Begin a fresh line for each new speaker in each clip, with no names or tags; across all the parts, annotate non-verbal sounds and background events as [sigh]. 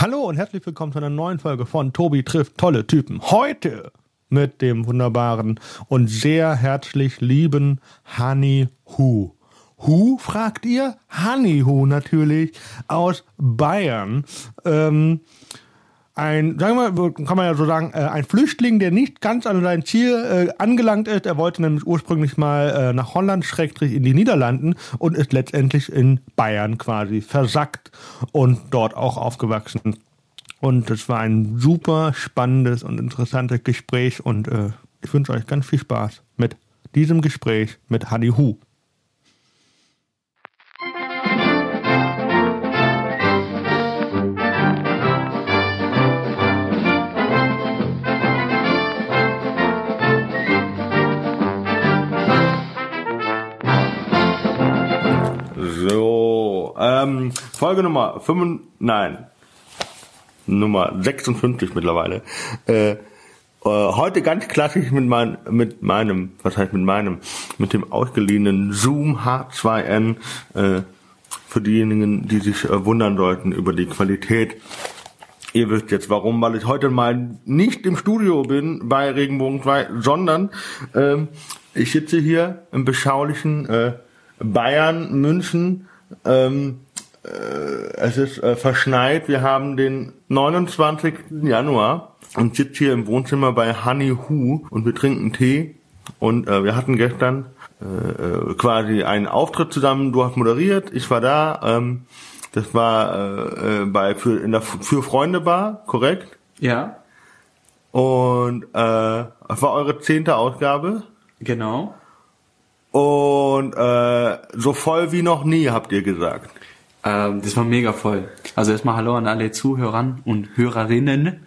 Hallo und herzlich willkommen zu einer neuen Folge von Tobi trifft tolle Typen. Heute mit dem wunderbaren und sehr herzlich lieben Honey Hu. Hu, fragt ihr? Honey Hu natürlich aus Bayern. Ähm, ein, sagen wir kann man ja so sagen, äh, ein Flüchtling, der nicht ganz an sein Ziel äh, angelangt ist. Er wollte nämlich ursprünglich mal äh, nach Holland, schrägstrich in die Niederlanden und ist letztendlich in Bayern quasi versackt und dort auch aufgewachsen. Und es war ein super spannendes und interessantes Gespräch und äh, ich wünsche euch ganz viel Spaß mit diesem Gespräch mit Honey Hu. Ähm, Folge Nummer 5, nein, Nummer 56 mittlerweile. Äh, äh, heute ganz klassisch mit, mein, mit meinem, was heißt mit meinem, mit dem ausgeliehenen Zoom H2N, äh, für diejenigen, die sich äh, wundern sollten über die Qualität. Ihr wisst jetzt warum, weil ich heute mal nicht im Studio bin bei Regenbogen 2, sondern ähm, ich sitze hier im beschaulichen äh, Bayern, München. Ähm, äh, es ist äh, verschneit. Wir haben den 29. Januar und sitze hier im Wohnzimmer bei Honey Hu und wir trinken Tee. Und äh, wir hatten gestern äh, äh, quasi einen Auftritt zusammen. Du hast moderiert, ich war da. Ähm, das war äh, äh, bei für in der für Freunde Bar, korrekt?
Ja.
Und äh, war eure zehnte Ausgabe.
Genau.
Und äh, so voll wie noch nie, habt ihr gesagt.
Ähm, das war mega voll. Also erstmal Hallo an alle Zuhörern und Hörerinnen.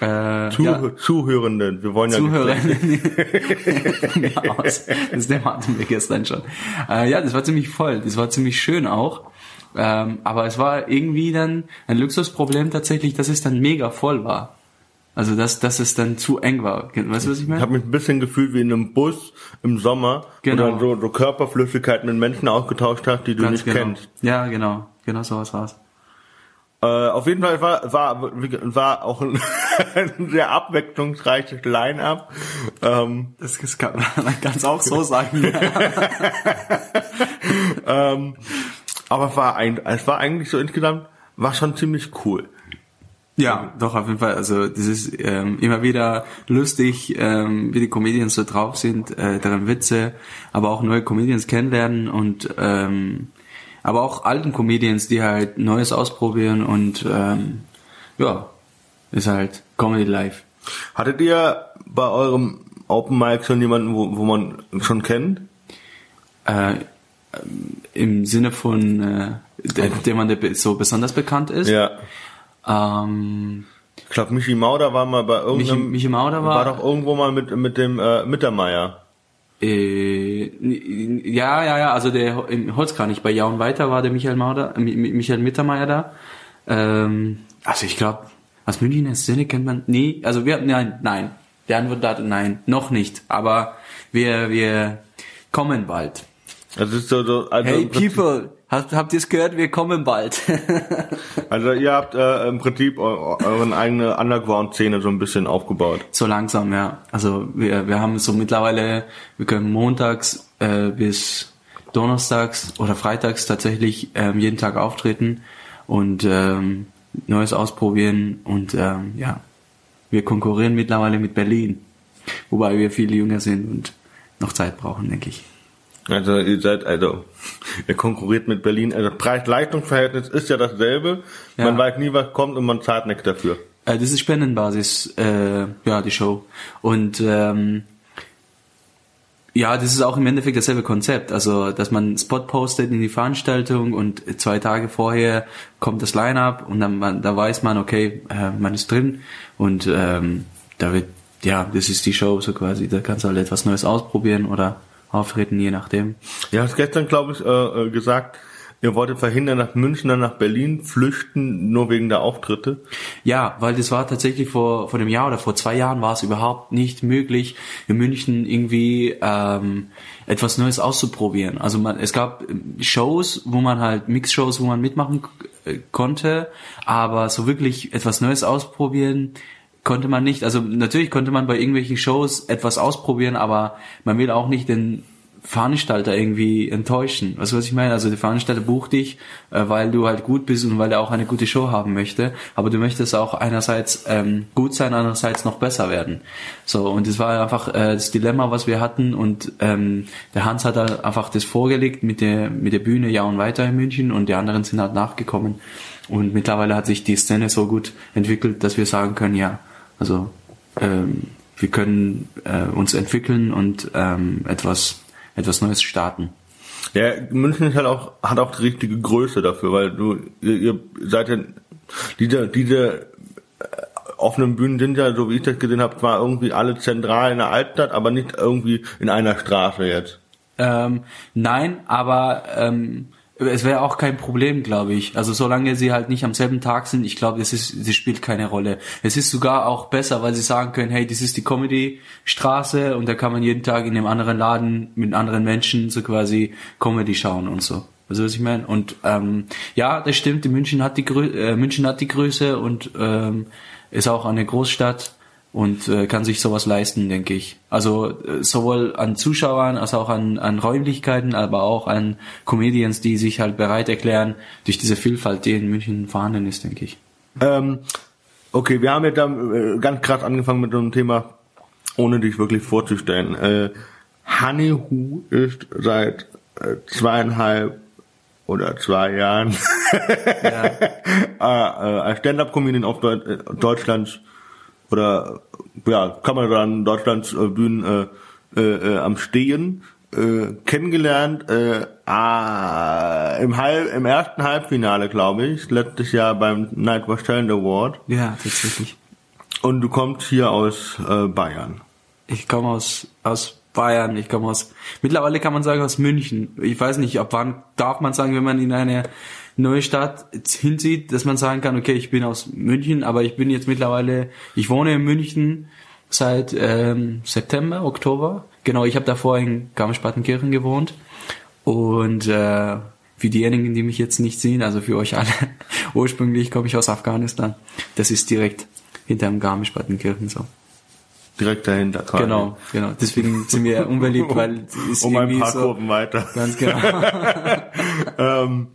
Äh,
Zuh
ja,
Zuhörenden, wir wollen [laughs] ja
aus. Das Thema hatten wir gestern schon. Äh, ja, das war ziemlich voll. Das war ziemlich schön auch. Ähm, aber es war irgendwie dann ein Luxusproblem tatsächlich, dass es dann mega voll war. Also dass, dass es dann zu eng war. Weißt du, was ich
Ich
meine?
habe mich ein bisschen gefühlt wie in einem Bus im Sommer,
Genau.
wo dann so, so Körperflüssigkeit mit Menschen ausgetauscht hast, die du
Ganz
nicht
genau.
kennst.
Ja, genau. Genau so was war's.
Äh, auf jeden Fall war, war, war auch ein, [laughs] ein sehr abwechslungsreiches Line-up. Ähm,
Das, das kann man [laughs] ganz auch so sagen. [laughs]
ähm, aber war, ein, es war eigentlich so insgesamt, war schon ziemlich cool.
Ja, doch, auf jeden Fall. Also das ist ähm, immer wieder lustig, ähm, wie die Comedians so drauf sind, äh, deren Witze, aber auch neue Comedians kennenlernen und ähm, aber auch alten Comedians, die halt Neues ausprobieren und ähm, ja, ist halt Comedy Live.
Hattet ihr bei eurem Open Mic schon jemanden, wo, wo man schon kennt?
Äh, Im Sinne von, äh, der, der man der so besonders bekannt ist.
Ja.
Ähm,
Ich glaube, Michi Mauder war mal bei
Michi,
irgendeinem...
Michi Mauder
war
war,
doch irgendwo mal mit, mit dem äh, Mittermeier.
Äh, ja, ja, ja, also der im Holzkranich bei Jaun weiter war der Michael Mauder, äh, Mi- Mi- Michael Mittermeier da. Ähm, also ich glaube, aus Münchner Szene kennt man, nee, also wir, nein, nein. Der Antwort lautet nein, noch nicht, aber wir, wir kommen bald.
Ist so, so also,
Hey people, habt, habt ihr es gehört? Wir kommen bald. [laughs]
also ihr habt äh, im Prinzip eu euren eigene Underground-Szene so ein bisschen aufgebaut.
so langsam, ja. Also wir, wir haben so mittlerweile, wir können montags äh, bis donnerstags oder freitags tatsächlich ähm, jeden Tag auftreten und ähm, Neues ausprobieren und ähm, ja, wir konkurrieren mittlerweile mit Berlin, wobei wir viel jünger sind und noch Zeit brauchen, denke ich.
Also ihr seid, also ihr konkurriert mit Berlin. Also Preis-Leistungs-Verhältnis ist ja dasselbe.
Ja.
Man weiß nie, was kommt und man zahlt nichts dafür.
Äh, das ist Spendenbasis, äh, ja, die Show. Und ähm, ja, das ist auch im Endeffekt dasselbe Konzept. Also, dass man Spot postet in die Veranstaltung und zwei Tage vorher kommt das Line-Up und dann man, da weiß man, okay, äh, man ist drin und ähm, da wird, ja, das ist die Show so quasi. Da kannst du halt etwas Neues ausprobieren oder auftreten, je nachdem.
Du hast gestern, glaube ich, äh, äh, gesagt, Ihr wolltet verhindern, nach München, dann nach Berlin flüchten, nur wegen der Auftritte?
Ja, weil das war tatsächlich vor, vor einem Jahr oder vor zwei Jahren war es überhaupt nicht möglich, in München irgendwie ähm, etwas Neues auszuprobieren. Also man, es gab Shows, wo man halt Mix-Shows, wo man mitmachen äh, konnte, aber so wirklich etwas Neues ausprobieren konnte man nicht. Also natürlich konnte man bei irgendwelchen Shows etwas ausprobieren, aber man will auch nicht den Veranstalter irgendwie enttäuschen. Weißt du, was ich meine? Also der Veranstalter bucht dich, äh, weil du halt gut bist und weil er auch eine gute Show haben möchte. Aber du möchtest auch einerseits ähm, gut sein, andererseits noch besser werden. So, und das war einfach äh, das Dilemma, was wir hatten. Und ähm, der Hans hat halt einfach das vorgelegt mit der, mit der Bühne Ja und Weiter in München und die anderen sind halt nachgekommen. Und mittlerweile hat sich die Szene so gut entwickelt, dass wir sagen können, ja, also ähm, wir können äh, uns entwickeln und ähm, etwas etwas Neues starten.
Ja, München ist halt auch, hat auch die richtige Größe dafür, weil du, ihr, ihr seid ja, diese, diese äh, offenen Bühnen sind ja, so wie ich das gesehen habe, zwar irgendwie alle zentral in der Altstadt, aber nicht irgendwie in einer Straße jetzt.
Ähm, nein, aber ähm, es wäre auch kein Problem, glaube ich. Also solange sie halt nicht am selben Tag sind, ich glaube, es ist, sie spielt keine Rolle. Es ist sogar auch besser, weil sie sagen können, hey, das ist die Comedy-Straße und da kann man jeden Tag in einem anderen Laden mit anderen Menschen so quasi Comedy schauen und so. Also was ich meine? Und ähm, ja, das stimmt. München hat die Grö äh, München hat die Größe und ähm, ist auch eine Großstadt und äh, kann sich sowas leisten, denke ich. Also äh, sowohl an Zuschauern als auch an, an Räumlichkeiten, aber auch an Comedians, die sich halt bereit erklären durch diese Vielfalt, die in München vorhanden ist, denke ich.
Ähm, okay, wir haben jetzt äh, ganz krass angefangen mit einem Thema, ohne dich wirklich vorzustellen. Äh, Honeyhu ist seit äh, zweieinhalb oder zwei Jahren ja. [laughs] äh, äh, Stand-up-Comedian auf Deut Deutschlands oder ja, kann man dann Deutschlands äh, Bühnen äh, äh, äh, am Stehen äh, kennengelernt äh, ah, im, Halb, im ersten Halbfinale, glaube ich, letztes Jahr beim Nightwatch Talent Award.
Ja, tatsächlich.
Und du kommst hier aus äh, Bayern.
Ich komme aus aus Bayern, ich komme aus mittlerweile kann man sagen aus München. Ich weiß nicht, ab wann darf man sagen, wenn man in eine neue Stadt hinzieht, dass man sagen kann, okay, ich bin aus München, aber ich bin jetzt mittlerweile, ich wohne in München seit ähm, September, Oktober. Genau, ich habe davor in Garmisch-Partenkirchen gewohnt und äh, für diejenigen, die mich jetzt nicht sehen, also für euch alle, [laughs] ursprünglich komme ich aus Afghanistan. Das ist direkt hinterm Garmisch-Partenkirchen so.
Direkt dahinter.
Quasi. Genau, genau. Deswegen sind wir unbeliebt, weil
es ist [laughs] um ein paar so, Kurven weiter.
Ganz genau. [laughs]
ähm.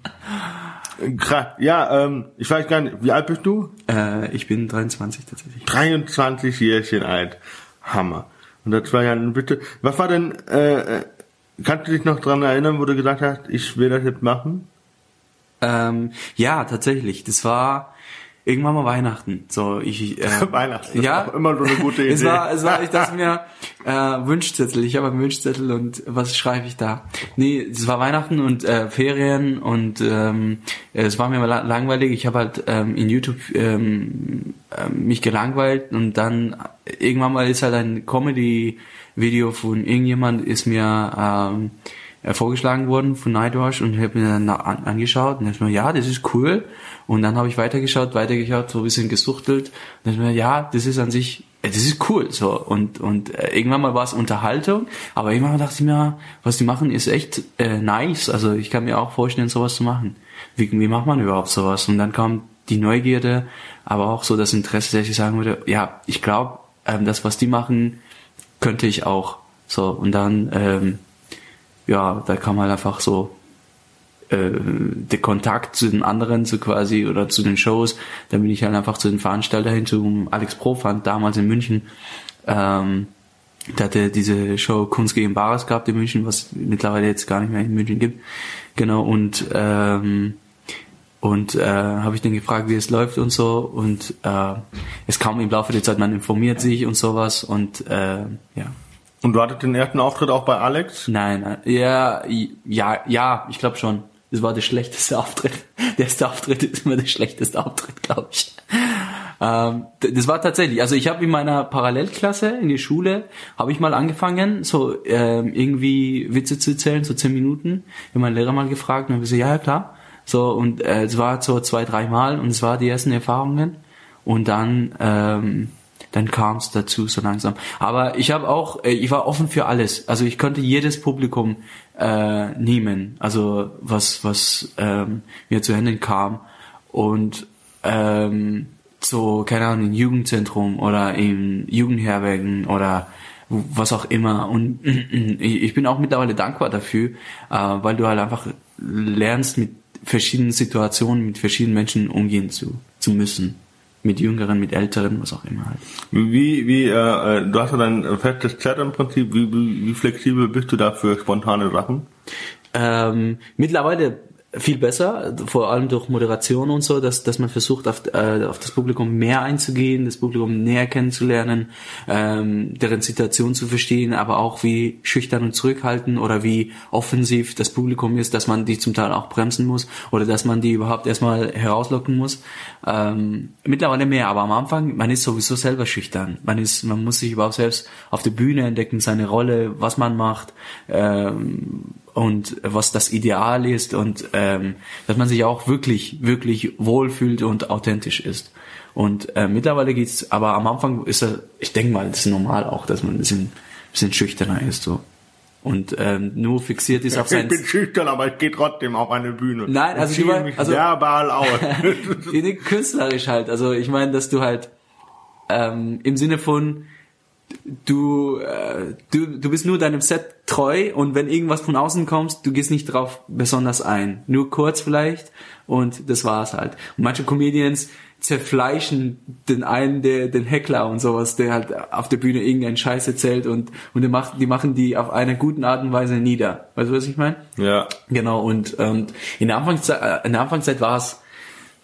Ja, ähm, ich weiß gar nicht, wie alt bist du?
Äh, ich bin 23 tatsächlich.
23 Jährchen alt. Hammer. Und das war ja bitte. Was war denn, äh, äh, kannst du dich noch dran erinnern, wo du gesagt hast, ich will das jetzt machen?
Ähm, ja, tatsächlich. Das war irgendwann mal Weihnachten. So, ich äh, [laughs]
Weihnachten. Ja, immer so eine gute [laughs] Idee.
es war, es war, ich dachte mir äh, Wunschzettel. Ich habe einen Wunschzettel und was schreibe ich da? Nee, es war Weihnachten und äh, Ferien und ähm, es war mir langweilig. Ich habe halt ähm, in YouTube ähm, äh, mich gelangweilt und dann irgendwann mal ist halt ein Comedy-Video von irgendjemand ist mir ähm, äh, vorgeschlagen worden von Nightwash und ich habe mir dann an, angeschaut und dachte mir, ja, das ist cool. Und dann habe ich weitergeschaut, weitergeschaut, so ein bisschen gesuchtelt und dachte mir, ja, das ist an sich, äh, das ist cool. So und und äh, irgendwann mal war es Unterhaltung, aber irgendwann dachte ich mir, was die machen, ist echt äh, nice. Also ich kann mir auch vorstellen, sowas zu machen. Wie, wie macht man überhaupt sowas? Und dann kam die Neugierde, aber auch so das Interesse, dass ich sagen würde, ja, ich glaube, ähm, das, was die machen, könnte ich auch. So und dann ähm, ja, da kann man einfach so äh, der Kontakt zu den anderen so quasi oder zu den Shows, dann bin ich halt einfach zu den Veranstalter hin, zum Alex Profand damals in München. Ähm, der hatte diese Show Kunst gegen Bares gehabt in München, was mittlerweile jetzt gar nicht mehr in München gibt. Genau, und ähm, und äh, habe ich den gefragt, wie es läuft und so. Und äh, es kam im Laufe der Zeit, man informiert sich und sowas und äh, ja,
und du hattest den ersten Auftritt auch bei Alex?
Nein, nein. Ja, ja, ja, ich glaube schon. Das war der schlechteste Auftritt. Der erste Auftritt ist immer der schlechteste Auftritt, glaube ich. Ähm, das war tatsächlich, also ich habe in meiner Parallelklasse in der Schule, habe ich mal angefangen, so ähm, irgendwie Witze zu erzählen, so zehn Minuten. Ich habe meinen Lehrer mal gefragt und habe gesagt, ja, ja klar. So, und äh, es war so zwei, dreimal und es war die ersten Erfahrungen. Und dann, ähm, dann kam es dazu so langsam. Aber ich habe auch, äh, ich war offen für alles. Also ich konnte jedes Publikum äh, nehmen, also was was ähm, mir zu Händen kam und ähm, so keine Ahnung im Jugendzentrum oder im Jugendherbergen oder was auch immer. Und [clears throat] ich bin auch mittlerweile dankbar dafür, äh, weil du halt einfach lernst, mit verschiedenen Situationen, mit verschiedenen Menschen umgehen zu, zu müssen. Mit Jüngeren, mit Älteren, was auch immer halt.
Wie, wie, äh, äh, du hast ja dein festes Chat im Prinzip, wie, wie, wie flexibel bist du da für spontane Sachen?
Ähm, mittlerweile viel besser, vor allem durch Moderation und so, dass, dass man versucht, auf, äh, auf das Publikum mehr einzugehen, das Publikum näher kennenzulernen, ähm, deren Situation zu verstehen, aber auch wie schüchtern und zurückhaltend oder wie offensiv das Publikum ist, dass man die zum Teil auch bremsen muss oder dass man die überhaupt erstmal herauslocken muss. Ähm, mittlerweile mehr, aber am Anfang, man ist sowieso selber schüchtern. Man ist, man muss sich überhaupt selbst auf der Bühne entdecken, seine Rolle, was man macht. Ähm, und was das Ideal ist und ähm, dass man sich auch wirklich, wirklich wohlfühlt und authentisch ist. Und äh, mittlerweile geht's, aber am Anfang ist er, ich denke mal, das ist normal auch, dass man ein bisschen, bisschen schüchterner ist so. Und ähm, nur fixiert ist auf sein.
Ich bin schüchtern, aber ich gehe trotzdem auf eine Bühne.
Nein, also
ich
du mein, also
verbal [laughs] aus.
künstlerisch halt. Also ich meine, dass du halt ähm, im Sinne von du, äh, du, du bist nur deinem Set treu und wenn irgendwas von außen kommst, du gehst nicht drauf besonders ein. Nur kurz vielleicht und das war's halt. Und manche Comedians zerfleischen den einen, der, den Heckler und sowas, der halt auf der Bühne irgendeinen Scheiß erzählt und, und die, macht, die machen die auf eine guten Art und Weise nieder. Weißt du, was ich meine?
Ja.
Genau, und, und in der Anfangszeit, äh, in der Anfangszeit war es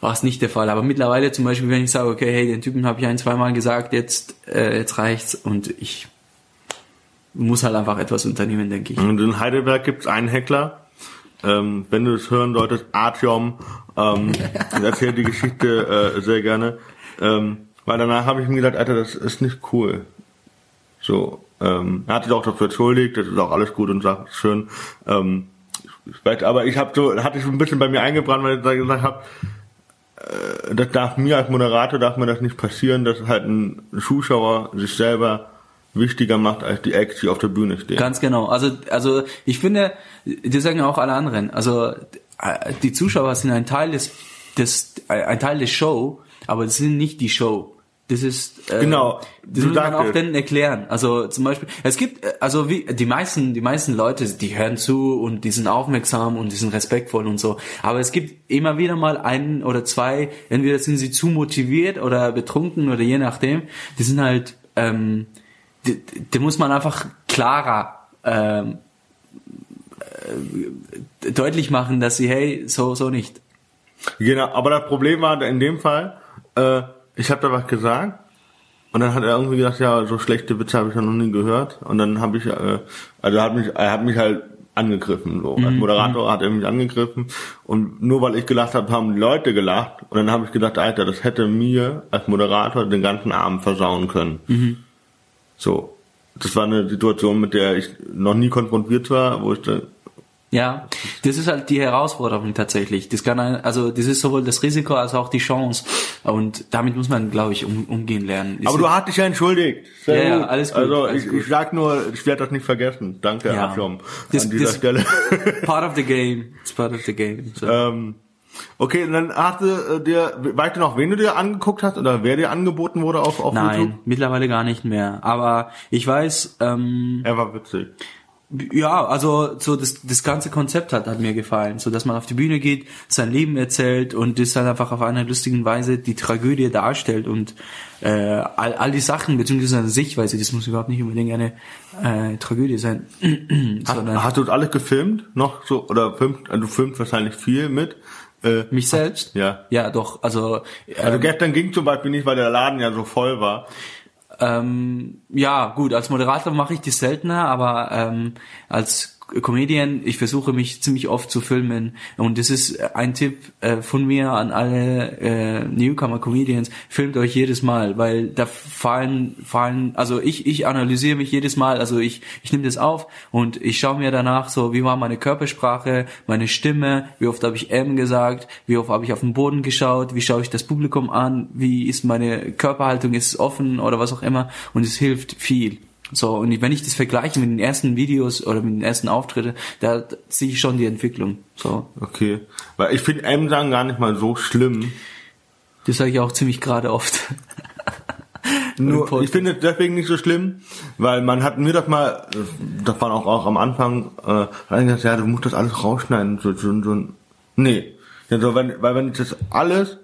war es nicht der Fall. Aber mittlerweile zum Beispiel, wenn ich sage, okay, hey, den Typen habe ich ein, zweimal gesagt, jetzt, äh, jetzt reicht's und ich muss halt einfach etwas unternehmen, denke ich.
Und in Heidelberg gibt's einen Heckler. Ähm, wenn du es hören solltest, Artyom, ähm, [laughs] erzählt die Geschichte äh, sehr gerne. Ähm, weil danach habe ich mir gedacht, Alter, das ist nicht cool. So, ähm, er hat sich auch dafür entschuldigt, das ist auch alles gut und sagt, schön. Ähm, aber ich habe so, hatte ich so ein bisschen bei mir eingebrannt, weil ich gesagt habe, das darf mir als Moderator darf mir das nicht passieren, dass halt ein Zuschauer sich selber wichtiger macht als die Acts, die auf der Bühne stehen.
Ganz genau. Also, also ich finde, das sagen auch alle anderen. Also äh, die Zuschauer sind ein Teil des, des ein Teil des Show, aber das sind nicht die Show. Das ist
äh, genau.
Das muss man auch denen erklären. Also zum Beispiel, es gibt äh, also wie die meisten die meisten Leute, die hören zu und die sind aufmerksam und die sind respektvoll und so. Aber es gibt immer wieder mal einen oder zwei, entweder sind sie zu motiviert oder betrunken oder je nachdem. Die sind halt, ähm, die, die muss man einfach klarer ähm, äh, deutlich machen, dass sie hey so so nicht.
Genau. Aber das Problem war in dem Fall. Äh, ich habe da was gesagt und dann hat er irgendwie gesagt, ja, so schlechte Witze habe ich ja noch nie gehört. Und dann habe ich, äh, also hat mich, er hat mich halt angegriffen. So. Als mhm, Moderator mhm. hat er mich angegriffen und nur weil ich gelacht habe, haben die Leute gelacht. Und dann habe ich gedacht, Alter, das hätte mir als Moderator den ganzen Abend versauen können. Mhm. So. Das war eine Situation, mit der ich noch nie konfrontiert war, wo ich dann
ja, das ist halt die Herausforderung tatsächlich. Das kann ein, also das ist sowohl das Risiko als auch die Chance und damit muss man, glaube ich, um, umgehen lernen.
Aber du hast dich ja entschuldigt.
Ja, ja, alles gut.
Also
alles
ich,
gut.
ich sag nur, ich werde das nicht vergessen. Danke, ja. Abschirm,
das,
an dieser
das
Stelle. [laughs]
Part of the game. It's part of the game. So.
Ähm, okay, und dann hast du äh, dir, weißt du noch, wen du dir angeguckt hast oder wer dir angeboten wurde auf, auf
Nein,
YouTube?
mittlerweile gar nicht mehr. Aber ich weiß. Ähm,
er war witzig.
Ja, also so das, das ganze Konzept hat, hat mir gefallen, so dass man auf die Bühne geht, sein Leben erzählt und das dann einfach auf einer lustigen Weise die Tragödie darstellt und äh, all, all die Sachen beziehungsweise seine Sichtweise, das muss überhaupt nicht unbedingt eine äh, Tragödie sein. [clears throat]
hast, hast du alles gefilmt noch so oder filmt, du filmst wahrscheinlich viel mit?
Äh, Mich selbst?
Ja.
Ja, doch. Also,
ähm, also gestern ging zum Beispiel nicht, weil der Laden ja so voll war.
Ähm, ja, gut, als Moderator mache ich das seltener, aber ähm, als Comedian, ich versuche mich ziemlich oft zu filmen. Und das ist ein Tipp äh, von mir an alle äh, Newcomer Comedians, filmt euch jedes Mal, weil da fallen fallen also ich ich analysiere mich jedes Mal, also ich ich nehme das auf und ich schaue mir danach so, wie war meine Körpersprache, meine Stimme, wie oft habe ich M gesagt, wie oft habe ich auf den Boden geschaut, wie schaue ich das Publikum an, wie ist meine Körperhaltung, ist es offen oder was auch immer. Und es hilft viel. So, und wenn ich das vergleiche mit den ersten Videos oder mit den ersten Auftritten, da, sehe ich schon die Entwicklung. So.
Okay. Weil ich finde M-Sagen gar nicht mal so schlimm.
Das sage ich auch ziemlich gerade oft. [laughs]
Nur, ich finde es deswegen nicht so schlimm, weil man hat mir das mal, das war auch, auch am Anfang, äh, gesagt, ja, du musst das alles rausschneiden, so, so, so nee. Ja, so, wenn, weil wenn ich das alles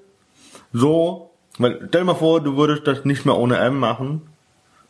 so, weil, stell dir mal vor, du würdest das nicht mehr ohne M machen,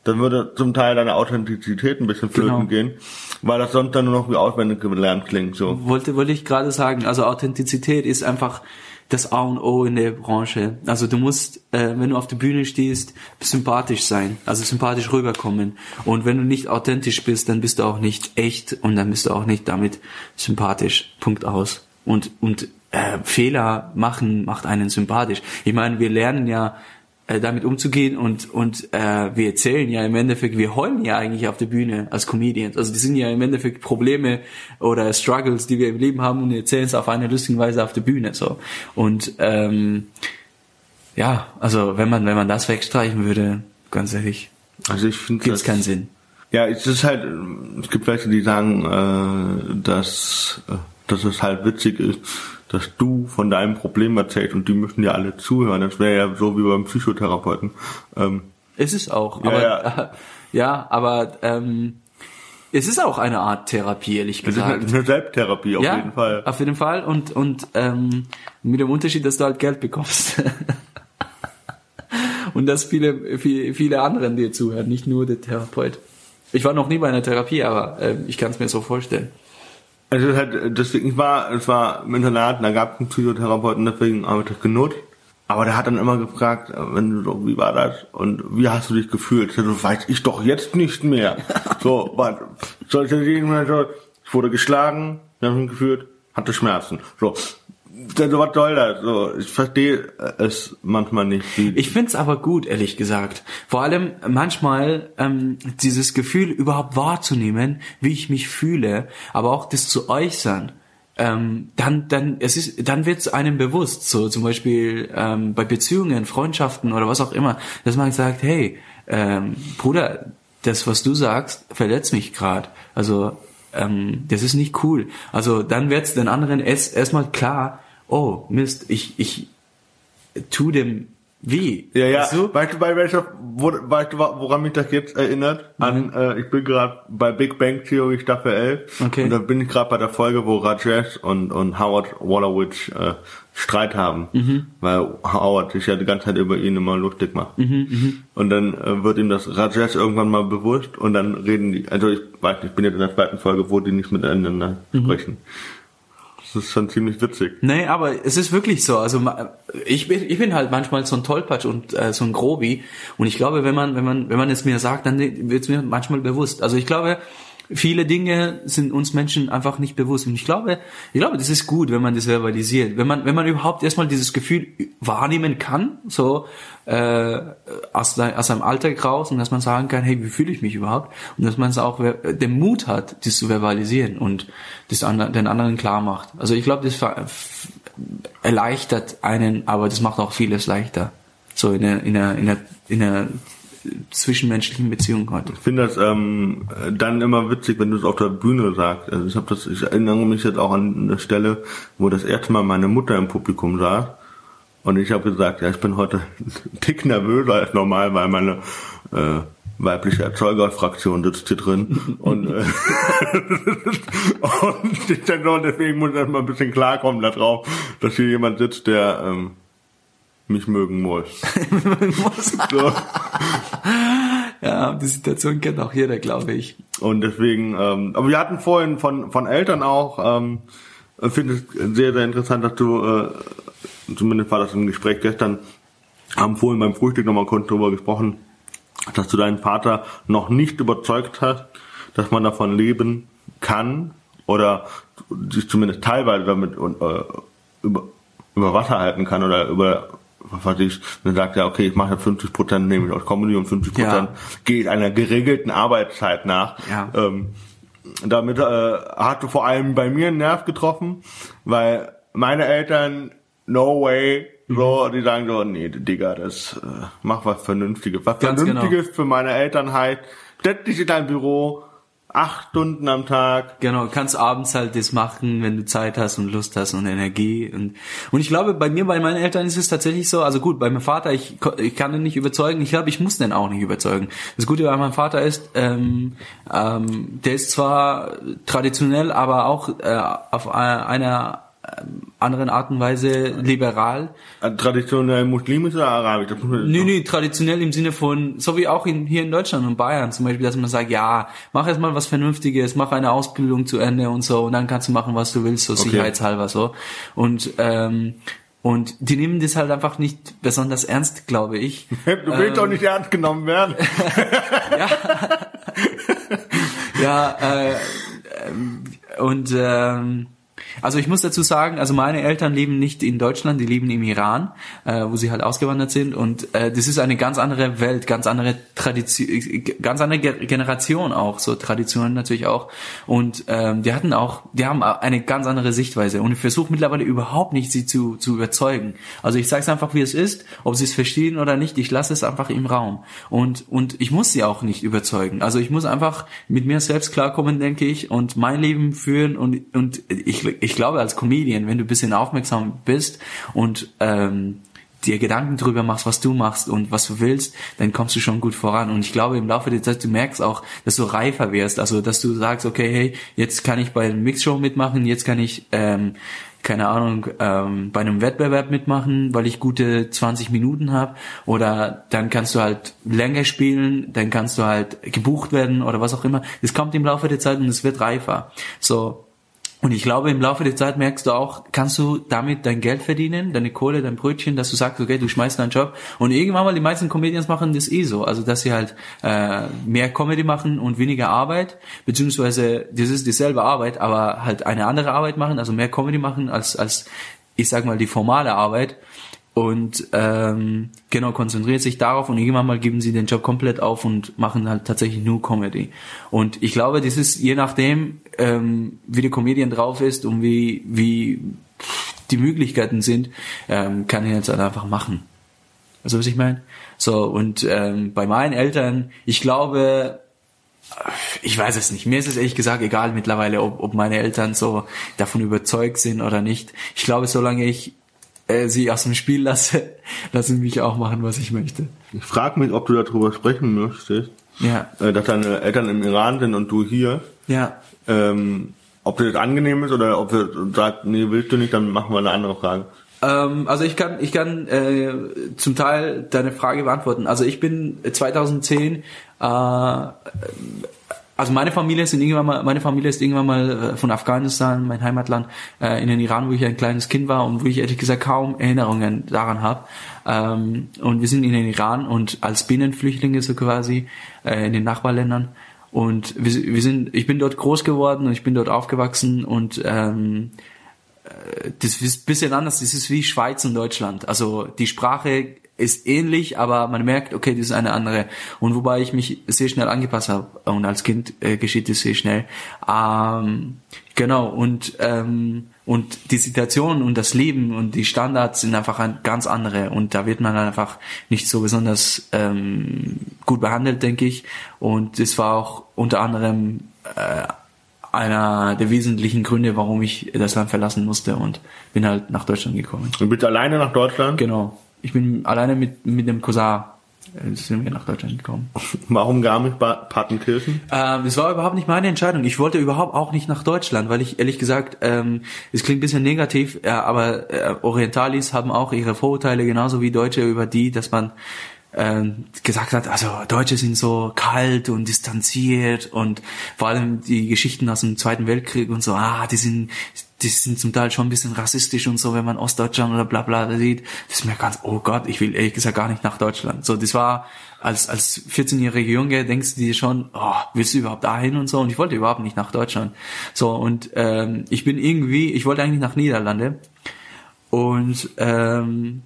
dann würde zum Teil deine Authentizität ein bisschen flöten genau. gehen, weil das sonst dann nur noch wie auswendig gelernt klingt. So.
Wollte, wollte ich gerade sagen, also Authentizität ist einfach das A und O in der Branche. Also du musst, äh, wenn du auf der Bühne stehst, sympathisch sein, also sympathisch rüberkommen. Und wenn du nicht authentisch bist, dann bist du auch nicht echt und dann bist du auch nicht damit sympathisch. Punkt aus. Und und äh, Fehler machen macht einen sympathisch. Ich meine, wir lernen ja äh, damit umzugehen und und äh, wir erzählen ja im Endeffekt, wir heulen ja eigentlich auf der Bühne als Comedians. Also die sind ja im Endeffekt Probleme oder Struggles, die wir im Leben haben und erzählen es auf eine lustige Weise auf der Bühne so. Und ähm, ja, also wenn man wenn man das wegstreichen würde, ganz ehrlich,
also ich finde
gibt's keinen Sinn.
Ja, es ist halt, es gibt welche, die sagen, äh, dass äh, dass es halt witzig ist dass du von deinem Problem erzählst und die müssen ja alle zuhören. Das wäre ja so wie beim Psychotherapeuten.
Ähm, ist es auch. Ja, aber, ja. Äh, [laughs] ja, aber ähm, es ist auch eine Art Therapie, ehrlich gesagt.
Es ist eine Selbsttherapie auf
ja,
jeden Fall.
Auf jeden Fall und und ähm, mit dem Unterschied, dass du halt Geld bekommst. [laughs] und dass viele, viele, viele anderen dir zuhören, nicht nur der Therapeut. Ich war noch nie bei einer Therapie, aber äh, ich kann es mir so vorstellen.
Also halt, deswegen, ich war, es war im Internat, da gab es einen Psychotherapeuten, deswegen habe ich das genutzt. Aber der hat dann immer gefragt, äh, wenn du wie war das? Und wie hast du dich gefühlt? So, weiß ich doch jetzt nicht mehr. [laughs] so, was, soll ich das ich wurde geschlagen, ihn geführt, hatte Schmerzen. So, was soll das? So, ich verstehe es manchmal nicht.
Ich find's aber gut, ehrlich gesagt. Vor allem manchmal ähm, dieses Gefühl überhaupt wahrzunehmen, wie ich mich fühle, aber auch das zu äußern. Ähm, dann, dann, es ist, dann wird's einem bewusst, so zum Beispiel ähm, bei Beziehungen, Freundschaften oder was auch immer, dass man sagt, hey, ähm, Bruder, das, was du sagst, verletzt mich gerade. Also ähm, das ist nicht cool. Also dann wird's den anderen erst erstmal klar, oh Mist, ich, ich tu dem weh.
Ja, ja. Weißt du, weißt du bei welcher, wo, weißt du, woran mich das jetzt erinnert? Mhm. An, äh, ich bin gerade bei Big Bang Theory Staffel 11. Okay. Und da bin ich gerade bei der Folge, wo Rajesh und, und Howard Wolowitz äh, Streit haben. Mhm. Weil Howard sich ja die ganze Zeit über ihn immer lustig macht. Mhm, mh. Und dann äh, wird ihm das Rajesh irgendwann mal bewusst und dann reden die, also ich weiß nicht, ich bin jetzt in der zweiten Folge, wo die nicht miteinander mhm. sprechen. Das ist schon ziemlich witzig.
Nee, aber es ist wirklich so. Also ich bin, ich bin halt manchmal so ein Tollpatsch und äh, so ein Grobi. Und ich glaube, wenn man, wenn man, wenn man es mir sagt, dann wird es mir manchmal bewusst. Also ich glaube, viele Dinge sind uns Menschen einfach nicht bewusst. Und ich glaube, ich glaube, das ist gut, wenn man das verbalisiert. Wenn man, wenn man überhaupt erstmal dieses Gefühl wahrnehmen kann, so äh, aus, aus seinem Alltag raus und dass man sagen kann, hey, wie fühle ich mich überhaupt? Und dass man es auch den Mut hat, das zu verbalisieren und das anderen, den anderen klar macht. Also ich glaube, das erleichtert einen, aber das macht auch vieles leichter. So in der, in der, in der, in der zwischenmenschlichen Beziehungen hat.
Ich finde das ähm, dann immer witzig, wenn du es auf der Bühne sagst. Also ich habe das, ich erinnere mich jetzt auch an eine Stelle, wo das erste Mal meine Mutter im Publikum saß und ich habe gesagt, ja, ich bin heute [laughs] ein Tick nervöser als normal, weil meine äh, weibliche Erzeugerfraktion sitzt hier drin und, äh, [laughs] und ich denke, so, deswegen muss ich erstmal ein bisschen klarkommen darauf, dass hier jemand sitzt, der ähm, mich mögen muss. [laughs]
so. Ja, die Situation kennt auch jeder, glaube ich.
Und deswegen, ähm, aber wir hatten vorhin von, von Eltern auch, ähm, finde es sehr, sehr interessant, dass du, äh, zumindest war das im Gespräch gestern, haben vorhin beim Frühstück nochmal kurz drüber gesprochen, dass du deinen Vater noch nicht überzeugt hast, dass man davon leben kann oder sich zumindest teilweise damit äh, über, über Wasser halten kann oder über was ich, dann sagt er, okay, ich mache 50 Prozent nehme ich aus Comedy und 50 Prozent ja. geht einer geregelten Arbeitszeit nach. Ja. Ähm, damit äh, hat vor allem bei mir einen Nerv getroffen, weil meine Eltern, no way, so, die sagen so, nee, Digga, das äh, mach was Vernünftiges. Was Ganz. Vernünftiges genau. für meine Eltern halt, das ist dein Büro, acht Stunden am Tag.
Genau, kannst abends halt das machen, wenn du Zeit hast und Lust hast und Energie. Und, und ich glaube, bei mir, bei meinen Eltern ist es tatsächlich so, also gut, bei meinem Vater, ich, ich kann ihn nicht überzeugen, ich glaube, ich muss den auch nicht überzeugen. Das Gute bei meinem Vater ist, ähm, ähm, der ist zwar traditionell, aber auch äh, auf einer anderen Art und Weise liberal.
Äh, traditionell muslimisch oder arabisch? Das
nee, nee, traditionell im Sinne von, so wie auch in, hier in Deutschland und Bayern zum Beispiel, dass man sagt, ja, mach erst mal was Vernünftiges, mach eine Ausbildung zu Ende und so und dann kannst du machen, was du willst, so okay. sicherheitshalber so. Und ähm, und die nehmen das halt einfach nicht besonders ernst, glaube ich. [laughs]
Du willst ähm, doch nicht ernst genommen werden. [laughs]
ja, [laughs] ja äh, ähm, und ähm, also ich muss dazu sagen, also meine Eltern leben nicht in Deutschland, die leben im Iran, äh, wo sie halt ausgewandert sind und äh, das ist eine ganz andere Welt, ganz andere Tradition, ganz andere Generation auch, so Traditionen natürlich auch und ähm, die hatten auch, die haben eine ganz andere Sichtweise und ich versuche mittlerweile überhaupt nicht sie zu, zu überzeugen. Also ich sage es einfach, wie es ist, ob sie es verstehen oder nicht, ich lasse es einfach im Raum und und ich muss sie auch nicht überzeugen. Also ich muss einfach mit mir selbst klarkommen, denke ich, und mein Leben führen und und ich ich glaube als Comedian, wenn du ein bisschen aufmerksam bist und ähm, dir Gedanken drüber machst, was du machst und was du willst, dann kommst du schon gut voran. Und ich glaube, im Laufe der Zeit, du merkst auch, dass du reifer wirst. Also, dass du sagst, okay, hey, jetzt kann ich bei einer Mixshow mitmachen, jetzt kann ich, ähm, keine Ahnung, ähm, bei einem Wettbewerb mitmachen, weil ich gute 20 Minuten habe. Oder dann kannst du halt länger spielen, dann kannst du halt gebucht werden oder was auch immer. Das kommt im Laufe der Zeit und es wird reifer. So, und ich glaube, im Laufe der Zeit merkst du auch, kannst du damit dein Geld verdienen, deine Kohle, dein Brötchen, dass du sagst, okay, du schmeißt deinen Job. Und irgendwann mal, die meisten Comedians machen das eh so. Also, dass sie halt äh, mehr Comedy machen und weniger Arbeit, beziehungsweise das ist dieselbe Arbeit, aber halt eine andere Arbeit machen, also mehr Comedy machen als, als ich sag mal, die formale Arbeit und ähm, genau konzentriert sich darauf und irgendwann mal geben sie den Job komplett auf und machen halt tatsächlich nur Comedy. Und ich glaube, das ist je nachdem, ähm, wie der Comedian drauf ist und wie wie die Möglichkeiten sind, ähm, kann er jetzt halt einfach machen. Also was ich meine? So und ähm, bei meinen Eltern, ich glaube, ich weiß es nicht. Mir ist es ehrlich gesagt egal mittlerweile, ob, ob meine Eltern so davon überzeugt sind oder nicht. Ich glaube, solange ich äh, sie aus dem Spiel lasse, [laughs] lassen mich auch machen, was ich möchte.
Ich frage mich, ob du darüber sprechen möchtest. Ja. Äh, dass deine Eltern im Iran sind und du hier.
Ja.
Ähm, ob das angenehm ist oder ob du sagst, nee, willst du nicht, dann machen wir eine andere Frage.
Ähm, also ich kann, ich kann äh, zum Teil deine Frage beantworten. Also ich bin 2010 äh, also meine Familie sind irgendwann mal, meine Familie ist irgendwann mal äh, von Afghanistan, mein Heimatland, äh, in den Iran, wo ich ein kleines Kind war und wo ich ehrlich gesagt kaum Erinnerungen daran habe. Ähm, und wir sind in den Iran und als Binnenflüchtlinge so quasi äh, in den Nachbarländern. Und wir, wir sind, ich bin dort groß geworden und ich bin dort aufgewachsen und ähm, das ist bisschen anders. Das ist wie Schweiz und Deutschland. Also die Sprache ist ähnlich, aber man merkt, okay, das ist eine andere. Und wobei ich mich sehr schnell angepasst habe und als Kind äh, geschieht das sehr schnell. Ähm, genau und ähm, und die Situation und das Leben und die Standards sind einfach ein ganz andere und da wird man einfach nicht so besonders ähm, gut behandelt, denke ich. Und das war auch unter anderem äh, einer der wesentlichen Gründe, warum ich das Land verlassen musste und bin halt nach Deutschland gekommen.
Und bist alleine nach Deutschland?
Genau. Ich bin alleine mit, mit dem Cousin sind wir nach Deutschland gekommen. [laughs]
Warum gar nicht Partenkirchen?
Ähm, es war überhaupt nicht meine Entscheidung. Ich wollte überhaupt auch nicht nach Deutschland, weil ich ehrlich gesagt, ähm, es klingt ein bisschen negativ, äh, aber äh, Orientalis haben auch ihre Vorurteile genauso wie Deutsche über die, dass man äh, gesagt hat, also Deutsche sind so kalt und distanziert und vor allem die Geschichten aus dem Zweiten Weltkrieg und so, ah, die sind die sind zum Teil schon ein bisschen rassistisch und so, wenn man Ostdeutschland oder bla bla sieht. Das ist mir ganz, oh Gott, ich will ehrlich gesagt gar nicht nach Deutschland. So, das war als, als 14-jähriger Junge denkst du dir schon, oh, willst du überhaupt dahin und so? Und ich wollte überhaupt nicht nach Deutschland. So, und ähm, ich bin irgendwie, ich wollte eigentlich nach Niederlande. Und ähm,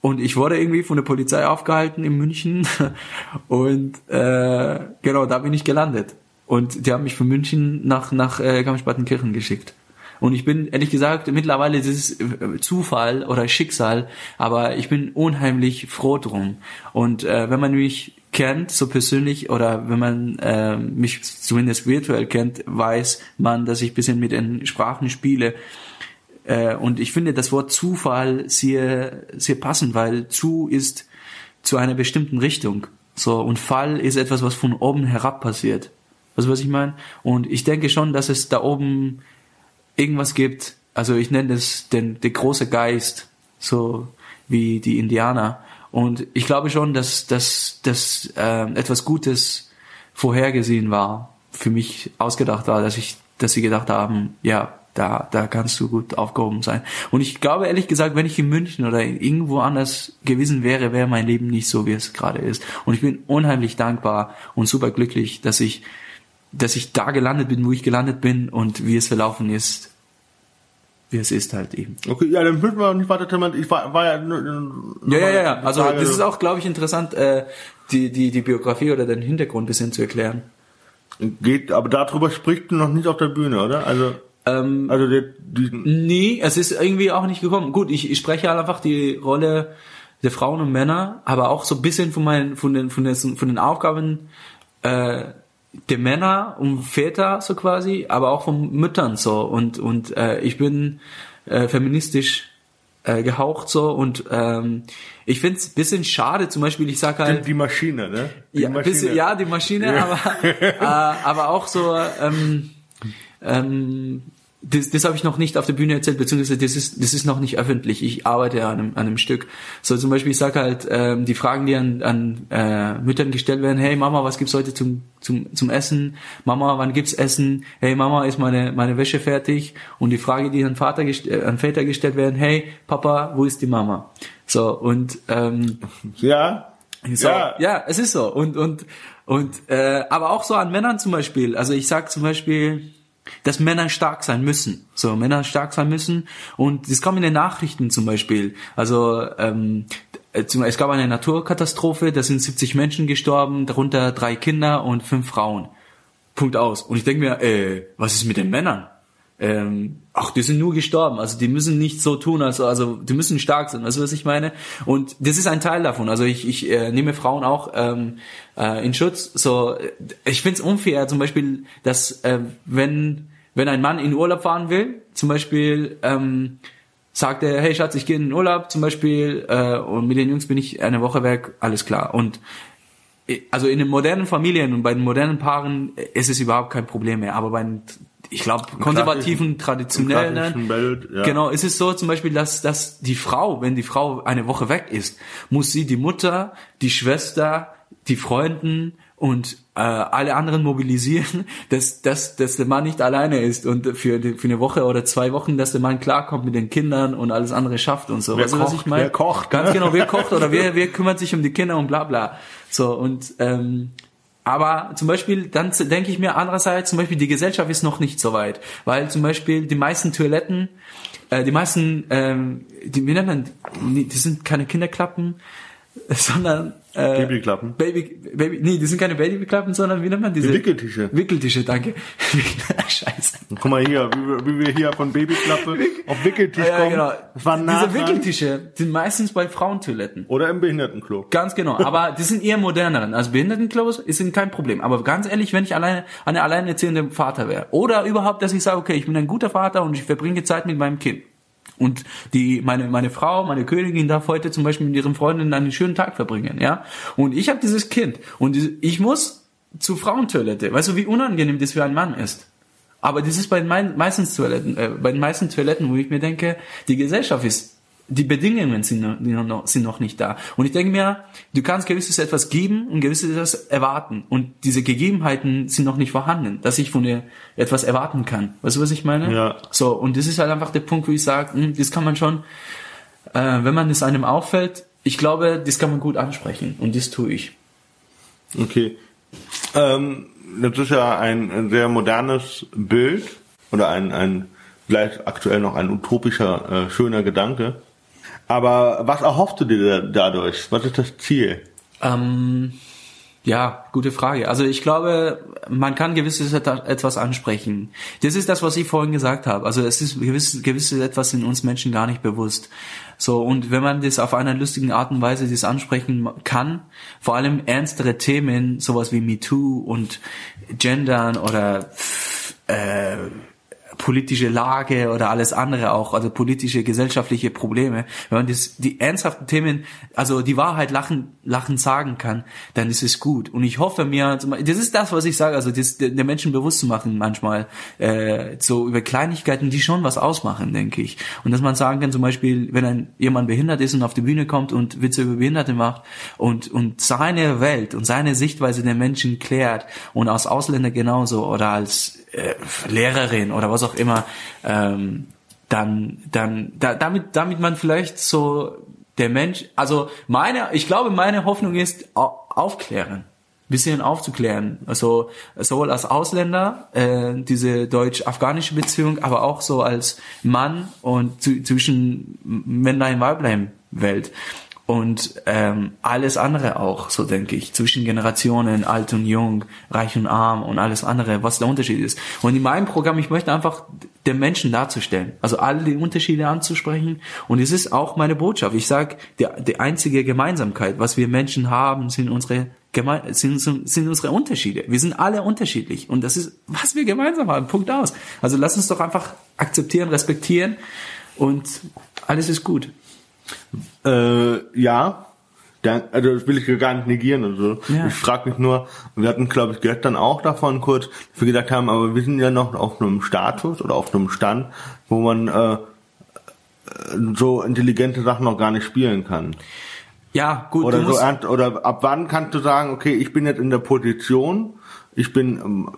und ich wurde irgendwie von der Polizei aufgehalten in München [laughs] und äh, genau da bin ich gelandet und die haben mich von München nach nach äh, Garmisch-Partenkirchen geschickt und ich bin, ehrlich gesagt, mittlerweile ist es äh, Zufall oder Schicksal, aber ich bin unheimlich froh drum. Und äh, wenn man mich kennt, so persönlich, oder wenn man äh, mich zumindest virtuell kennt, weiß man, dass ich bisschen mit den Sprachen spiele. Äh, und ich finde das Wort Zufall sehr, sehr passend, weil zu ist zu einer bestimmten Richtung. So, und Fall ist etwas, was von oben herab passiert. Weißt du, was ich meine? Und ich denke schon, dass es da oben irgendwas gibt, also ich nenne es den, den große Geist, so wie die Indianer. Und ich glaube schon, dass, dass, dass äh, etwas Gutes vorhergesehen war, für mich ausgedacht war, dass ich, dass sie gedacht haben, ja, da, da kannst du gut aufgehoben sein. Und ich glaube ehrlich gesagt, wenn ich in München oder irgendwo anders gewesen wäre, wäre mein Leben nicht so, wie es gerade ist. Und ich bin unheimlich dankbar und super glücklich, dass ich dass ich da gelandet bin, wo ich gelandet bin und wie es verlaufen ist, wie es ist halt eben.
Okay, ja, dann müssen wir nicht weiter. Ich war, war ja,
ja, ja, ja, ja. Also das ist auch, glaube ich, interessant, äh, die, die, die Biografie oder den Hintergrund ein bisschen zu erklären.
Geht, aber darüber spricht noch nicht auf der Bühne, oder? Also
ähm, also die, die nee, es ist irgendwie auch nicht gekommen. Gut, ich, ich spreche halt einfach die Rolle der Frauen und Männer, aber auch so ein bisschen von meinen, von den, von den, von den Aufgaben äh, der Männer und Väter so quasi, aber auch von Müttern so und und äh, ich bin äh, feministisch äh, gehaucht so und ähm, ich find's bisschen schade zum Beispiel ich sag halt
die, die Maschine ne
die ja
Maschine.
Bisschen, ja die Maschine ja. aber [laughs] äh, aber auch so ähm, ähm, das, das habe ich noch nicht auf der Bühne erzählt, beziehungsweise das ist, das ist noch nicht öffentlich. Ich arbeite an einem, an einem Stück. So zum Beispiel, ich sage halt, ähm, die Fragen, die an, an äh, Müttern gestellt werden, hey Mama, was gibt's heute zum, zum, zum Essen? Mama, wann gibt's Essen? Hey Mama, ist meine, meine Wäsche fertig? Und die Frage, die an Vater äh, an Väter gestellt werden, hey Papa, wo ist die Mama? So, und ähm,
ja.
So, ja. ja, es ist so. Und, und, und äh, aber auch so an Männern zum Beispiel. Also ich sag zum Beispiel, dass Männer stark sein müssen. So, Männer stark sein müssen. Und das kommt in den Nachrichten zum Beispiel. Also, ähm, äh, es gab eine Naturkatastrophe, da sind 70 Menschen gestorben, darunter drei Kinder und fünf Frauen. Punkt aus. Und ich denke mir, äh, was ist mit den Männern? Ähm, ach, die sind nur gestorben. Also die müssen nicht so tun, also, also die müssen stark sein. Weißt du, was ich meine? Und das ist ein Teil davon. Also ich, ich äh, nehme Frauen auch ähm, äh, in Schutz. So, ich finde es unfair, zum Beispiel, dass äh, wenn wenn ein Mann in Urlaub fahren will, zum Beispiel ähm, sagt er, hey Schatz, ich gehe in den Urlaub, zum Beispiel, äh, und mit den Jungs bin ich eine Woche weg, alles klar. Und äh, also in den modernen Familien und bei den modernen Paaren ist es überhaupt kein Problem mehr. Aber bei den ich glaube, konservativen, traditionellen, Welt, ja. genau, ist es so zum Beispiel, dass, dass die Frau, wenn die Frau eine Woche weg ist, muss sie die Mutter, die Schwester, die Freunden und äh, alle anderen mobilisieren, [laughs] dass, dass, dass der Mann nicht alleine ist und für, die, für eine Woche oder zwei Wochen, dass der Mann klarkommt mit den Kindern und alles andere schafft und so.
Wer weißt kocht, was ich meine? Wer kocht?
Ganz genau, wer kocht oder [laughs] wer, wer kümmert sich um die Kinder und bla bla. So, und ähm, aber zum Beispiel, dann denke ich mir andererseits, zum Beispiel die Gesellschaft ist noch nicht so weit, weil zum Beispiel die meisten Toiletten, äh, die meisten, ähm, die, wie nennt man, die sind keine Kinderklappen, [laughs] sondern
äh, Babyklappen.
Baby, Baby, nee, die sind keine Babyklappen, sondern wie nennt man diese?
Die Wickeltische.
Wickeltische, danke. [laughs] [laughs] Scheiße.
Guck mal hier, wie, wie wir hier von Babyklappe auf Wickeltisch ja, kommen. Genau.
War nah Diese Wickeltische sind meistens bei Frauentoiletten.
Oder im Behindertenklo.
Ganz genau. Aber die sind eher moderneren. Also Behindertenklos ist kein Problem. Aber ganz ehrlich, wenn ich alleine, eine alleinerziehende Vater wäre, oder überhaupt, dass ich sage, okay, ich bin ein guter Vater und ich verbringe Zeit mit meinem Kind und die, meine, meine Frau, meine Königin darf heute zum Beispiel mit ihren Freundinnen einen schönen Tag verbringen, ja. Und ich habe dieses Kind und ich muss zur Frauentoilette. Weißt du, wie unangenehm das für einen Mann ist? Aber das ist bei den meisten Toiletten, äh, bei den meisten Toiletten, wo ich mir denke, die Gesellschaft ist die Bedingungen sind noch, sind noch nicht da. Und ich denke mir, du kannst gewisses etwas geben und gewisses etwas erwarten. Und diese Gegebenheiten sind noch nicht vorhanden, dass ich von dir etwas erwarten kann. Weißt du, was ich meine?
Ja.
So, und das ist halt einfach der Punkt, wo ich sage, hm, das kann man schon, äh, wenn man es einem auffällt, ich glaube, das kann man gut ansprechen. Und das tue ich.
Okay. Ähm, das ist ja ein sehr modernes Bild oder ein, ein vielleicht aktuell noch ein utopischer, äh, schöner Gedanke. Aber was erhoffst du dir dadurch? Was ist das Ziel?
Ähm, ja, gute Frage. Also ich glaube, man kann gewisses etwas ansprechen. Das ist das, was ich vorhin gesagt habe. Also es ist gewisses, gewisses etwas in uns Menschen gar nicht bewusst. So, und wenn man das auf einer lustigen Art und Weise das ansprechen kann, vor allem ernstere Themen, sowas wie MeToo und Gendern oder äh, politische Lage oder alles andere auch, also politische, gesellschaftliche Probleme, wenn man das, die ernsthaften Themen, also die Wahrheit lachen, lachen sagen kann, dann ist es gut. Und ich hoffe mir, das ist das, was ich sage, also das, der Menschen bewusst zu machen manchmal, äh, so über Kleinigkeiten, die schon was ausmachen, denke ich. Und dass man sagen kann, zum Beispiel, wenn ein, jemand behindert ist und auf die Bühne kommt und Witze über Behinderte macht und, und seine Welt und seine Sichtweise der Menschen klärt und als Ausländer genauso oder als äh, Lehrerin oder was auch immer, ähm, dann, dann, da, damit, damit man vielleicht so der Mensch, also meine, ich glaube, meine Hoffnung ist aufklären, bisschen aufzuklären, also sowohl als Ausländer äh, diese deutsch-afghanische Beziehung, aber auch so als Mann und zu, zwischen Männlein Weiblein Welt und ähm, alles andere auch, so denke ich, zwischen Generationen, alt und jung, reich und arm und alles andere, was der Unterschied ist. Und in meinem Programm, ich möchte einfach den Menschen darzustellen, also alle die Unterschiede anzusprechen. Und es ist auch meine Botschaft. Ich sage, die, die einzige Gemeinsamkeit, was wir Menschen haben, sind unsere sind, sind unsere Unterschiede. Wir sind alle unterschiedlich und das ist, was wir gemeinsam haben. Punkt aus. Also lass uns doch einfach akzeptieren, respektieren und alles ist gut.
Äh, ja, also das will ich gar nicht negieren. Also ja. ich frage mich nur, wir hatten, glaube ich, gestern auch davon kurz, dass wir gesagt haben, aber wir sind ja noch auf einem Status oder auf einem Stand, wo man äh, so intelligente Sachen noch gar nicht spielen kann.
Ja, gut.
Oder so, oder ab wann kannst du sagen, okay, ich bin jetzt in der Position, ich bin ähm,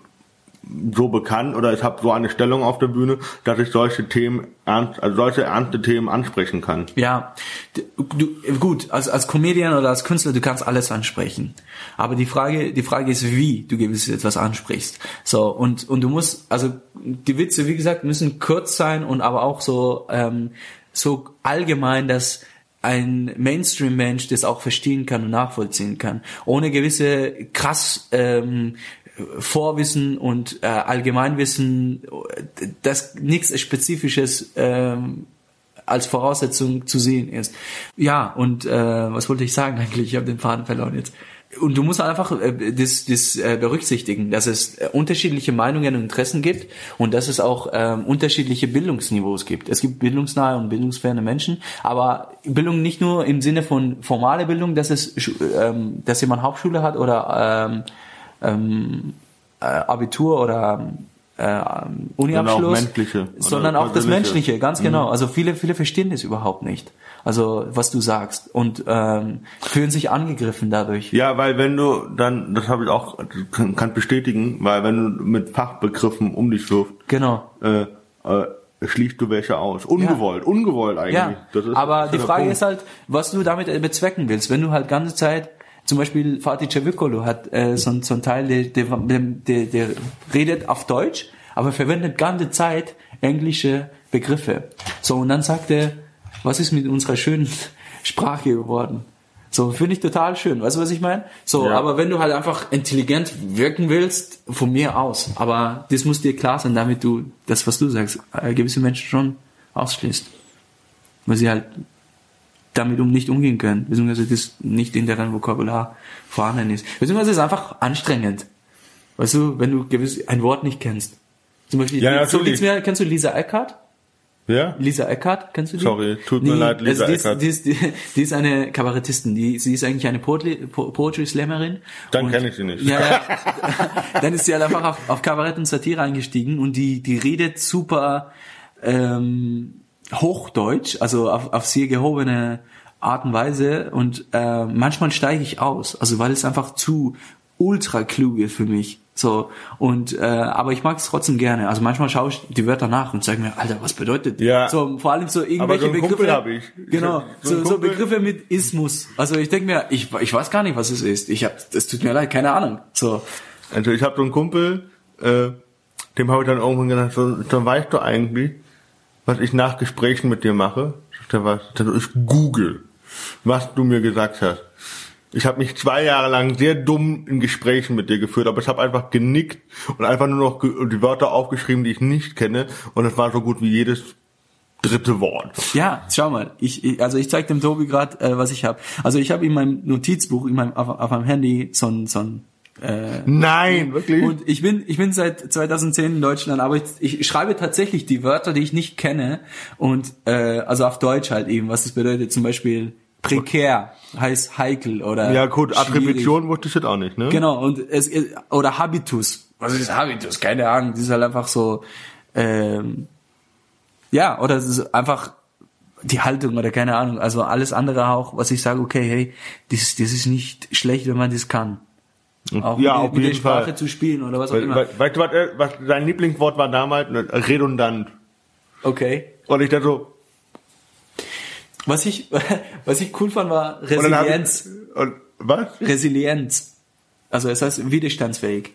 so bekannt oder ich habe so eine Stellung auf der Bühne, dass ich solche Themen ernst, also solche ernste Themen ansprechen kann.
Ja, du, gut, als als Comedian oder als Künstler, du kannst alles ansprechen. Aber die Frage, die Frage ist, wie du gewiss etwas ansprichst. So und und du musst, also die Witze, wie gesagt, müssen kurz sein und aber auch so ähm, so allgemein, dass ein Mainstream-Mensch das auch verstehen kann und nachvollziehen kann, ohne gewisse krass ähm, Vorwissen und äh, Allgemeinwissen, das nichts Spezifisches ähm, als Voraussetzung zu sehen ist. Ja, und äh, was wollte ich sagen [laughs] eigentlich? Ich habe den Faden verloren jetzt. Und du musst einfach äh, das, das äh, berücksichtigen, dass es äh, unterschiedliche Meinungen und Interessen gibt und dass es auch ähm, unterschiedliche Bildungsniveaus gibt. Es gibt bildungsnahe und bildungsferne Menschen, aber Bildung nicht nur im Sinne von formale Bildung, dass es, ähm, dass jemand Hauptschule hat oder ähm, ähm, äh, Abitur oder äh, Uniabschluss,
sondern
auch, sondern auch das Menschliche, ganz genau. Mhm. Also viele, viele verstehen das überhaupt nicht. Also was du sagst und ähm, fühlen sich angegriffen dadurch.
Ja, weil wenn du dann, das habe ich auch, kann, kann bestätigen, weil wenn du mit Fachbegriffen um dich wirfst,
genau.
Äh, äh, schließt du welche aus. Ungewollt, ja. ungewollt eigentlich. Ja,
ist, aber die Frage Punkt. ist halt, was du damit bezwecken willst. Wenn du halt ganze Zeit zum Beispiel Fatih Cevicolo hat äh, so, so ein Teil, der, der, der, der redet auf Deutsch, aber verwendet ganze Zeit englische Begriffe. So, und dann sagt er, was ist mit unserer schönen [laughs] Sprache geworden? So, finde ich total schön. Weißt du, was ich meine? So, ja. aber wenn du halt einfach intelligent wirken willst, von mir aus. Aber das muss dir klar sein, damit du das, was du sagst, äh, gewisse Menschen schon ausschließt. Weil sie halt damit um nicht umgehen können, beziehungsweise das nicht in deren Vokabular vorhanden ist. Beziehungsweise es ist einfach anstrengend. Weißt du, wenn du gewiss ein Wort nicht kennst. Zum Beispiel,
ja,
so mir, kennst du Lisa Eckhardt?
Ja?
Lisa Eckhardt, kennst du die?
Sorry, tut mir leid, Lisa
also
die Eckhardt.
Ist, die, ist, die, die ist eine Kabarettistin, die, sie ist eigentlich eine Poetry, Poetry Slammerin.
Dann kenne ich sie nicht.
Ja, ja. [laughs] dann ist sie halt einfach auf, auf Kabarett und Satire eingestiegen und die, die redet super, ähm, Hochdeutsch, also auf, auf sehr gehobene Art und Weise und äh, manchmal steige ich aus, also weil es einfach zu ultra klug ist für mich. So und äh, aber ich mag es trotzdem gerne. Also manchmal schaue ich die Wörter nach und sage mir, Alter, was bedeutet?
Ja.
So vor allem so irgendwelche
so einen Kumpel
Begriffe.
hab ich.
Genau.
So
So, so Begriffe mit Ismus. Also ich denke mir, ich ich weiß gar nicht, was es ist. Ich hab, es tut mir leid, keine Ahnung. So
Also ich habe so einen Kumpel, äh, dem habe ich dann irgendwann gesagt, so, dann weißt du eigentlich, was ich nach Gesprächen mit dir mache. Was? Dann so, ich google, was du mir gesagt hast. Ich habe mich zwei Jahre lang sehr dumm in Gesprächen mit dir geführt, aber ich habe einfach genickt und einfach nur noch die Wörter aufgeschrieben, die ich nicht kenne. Und es war so gut wie jedes dritte Wort.
Ja, schau mal. Ich, ich also ich zeig dem Tobi gerade, äh, was ich habe. Also ich habe in meinem Notizbuch, in meinem auf, auf meinem Handy so ein so ein äh,
Nein, wirklich?
und ich bin ich bin seit 2010 in Deutschland, aber ich, ich schreibe tatsächlich die Wörter, die ich nicht kenne und äh, also auf Deutsch halt eben, was das bedeutet. Zum Beispiel prekär heißt heikel oder
ja gut,
schwierig.
Attribution wusste ich jetzt auch nicht, ne?
Genau, und es oder Habitus. Was ist Habitus? Keine Ahnung. Das ist halt einfach so, ähm, ja, oder es ist einfach die Haltung oder keine Ahnung. Also alles andere auch, was ich sage, okay, hey, das, das ist nicht schlecht, wenn man das kann. Auch
ja,
mit,
auf
mit der Sprache
Fall.
zu spielen oder was auch immer.
we- Weißt du, was, äh, was dein Lieblingswort war damals? Ne, Redundant.
Okay.
Und ich dachte so,
Was ich, [laughs] was ich cool fand, war Resilienz.
ich, und was?
Resilienz. Also es heißt widerstandsfähig.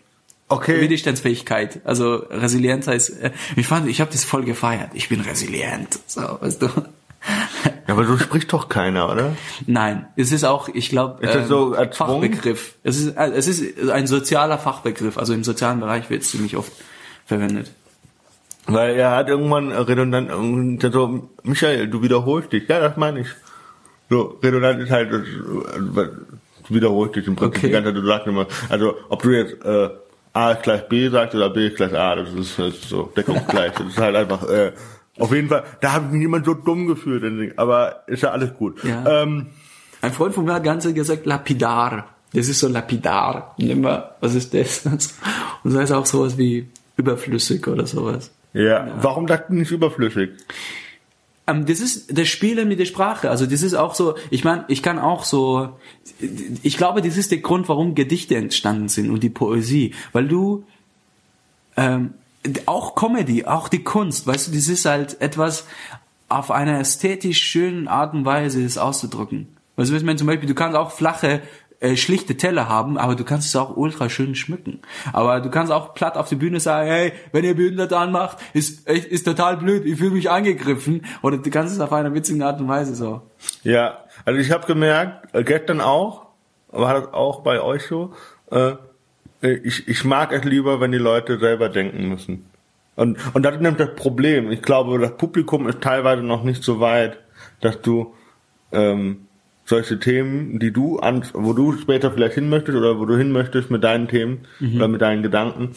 Okay.
Widerstandsfähigkeit. Also Resilienz heißt, äh, ich fand, ich habe das voll gefeiert. Ich bin resilient. So, weißt du.
Ja, aber so spricht doch keiner, oder?
Nein, es ist auch, ich glaube,
das so?
Fachbegriff. Es ist, äh, es ist ein sozialer Fachbegriff. Also im sozialen Bereich wird es ziemlich oft verwendet.
Weil er hat irgendwann redundant, so, Michael, du wiederholst dich. Ja, das meine ich. So, redundant ist halt, das, äh, du wiederholst dich im Prinzip
Okay.
die ganze Zeit, du sagst immer, also, ob du jetzt, äh, A ist gleich B sagst oder B ist gleich A, das ist, das ist so deckungsgleich. das ist halt einfach, äh, auf jeden Fall, da habe ich mich niemand so dumm gefühlt, aber ist ja alles gut.
Ja.
Ähm,
Ein Freund von mir hat ganz gesagt lapidar. Das ist so lapidar. Und immer, was ist das? [laughs] Und das heißt auch sowas wie überflüssig oder sowas.
ja. warum sagt nicht überflüssig?
Ähm, das ist das Spielen mit der Sprache. Also das ist auch so, ich meine, ich kann auch so, ich glaube, das ist der Grund, warum Gedichte entstanden sind und die Poesie. Weil du, ähm, auch Comedy, auch die Kunst, weißt du, das ist halt etwas auf einer ästhetisch schönen Art und Weise, das auszudrücken. Weißt du, meine? Zum Beispiel, du kannst auch flache, äh, schlichte Teller haben, aber du kannst es auch ultra schön schmücken. Aber du kannst auch platt auf der Bühne sagen, hey, wenn ihr behindert anmacht, ist, ist total blöd, ich fühle mich angegriffen. Oder du kannst es auf einer witzigen Art und Weise so.
Ja, also ich habe gemerkt, äh, gestern auch, war das auch bei euch so, äh, ich, ich mag es lieber, wenn die Leute selber denken müssen. Und, und das ist nämlich das Problem. Ich glaube, das Publikum ist teilweise noch nicht so weit, dass du ähm, solche Themen, die du an, wo du später vielleicht hin möchtest oder wo du hin möchtest mit deinen Themen oder mit deinen Gedanken,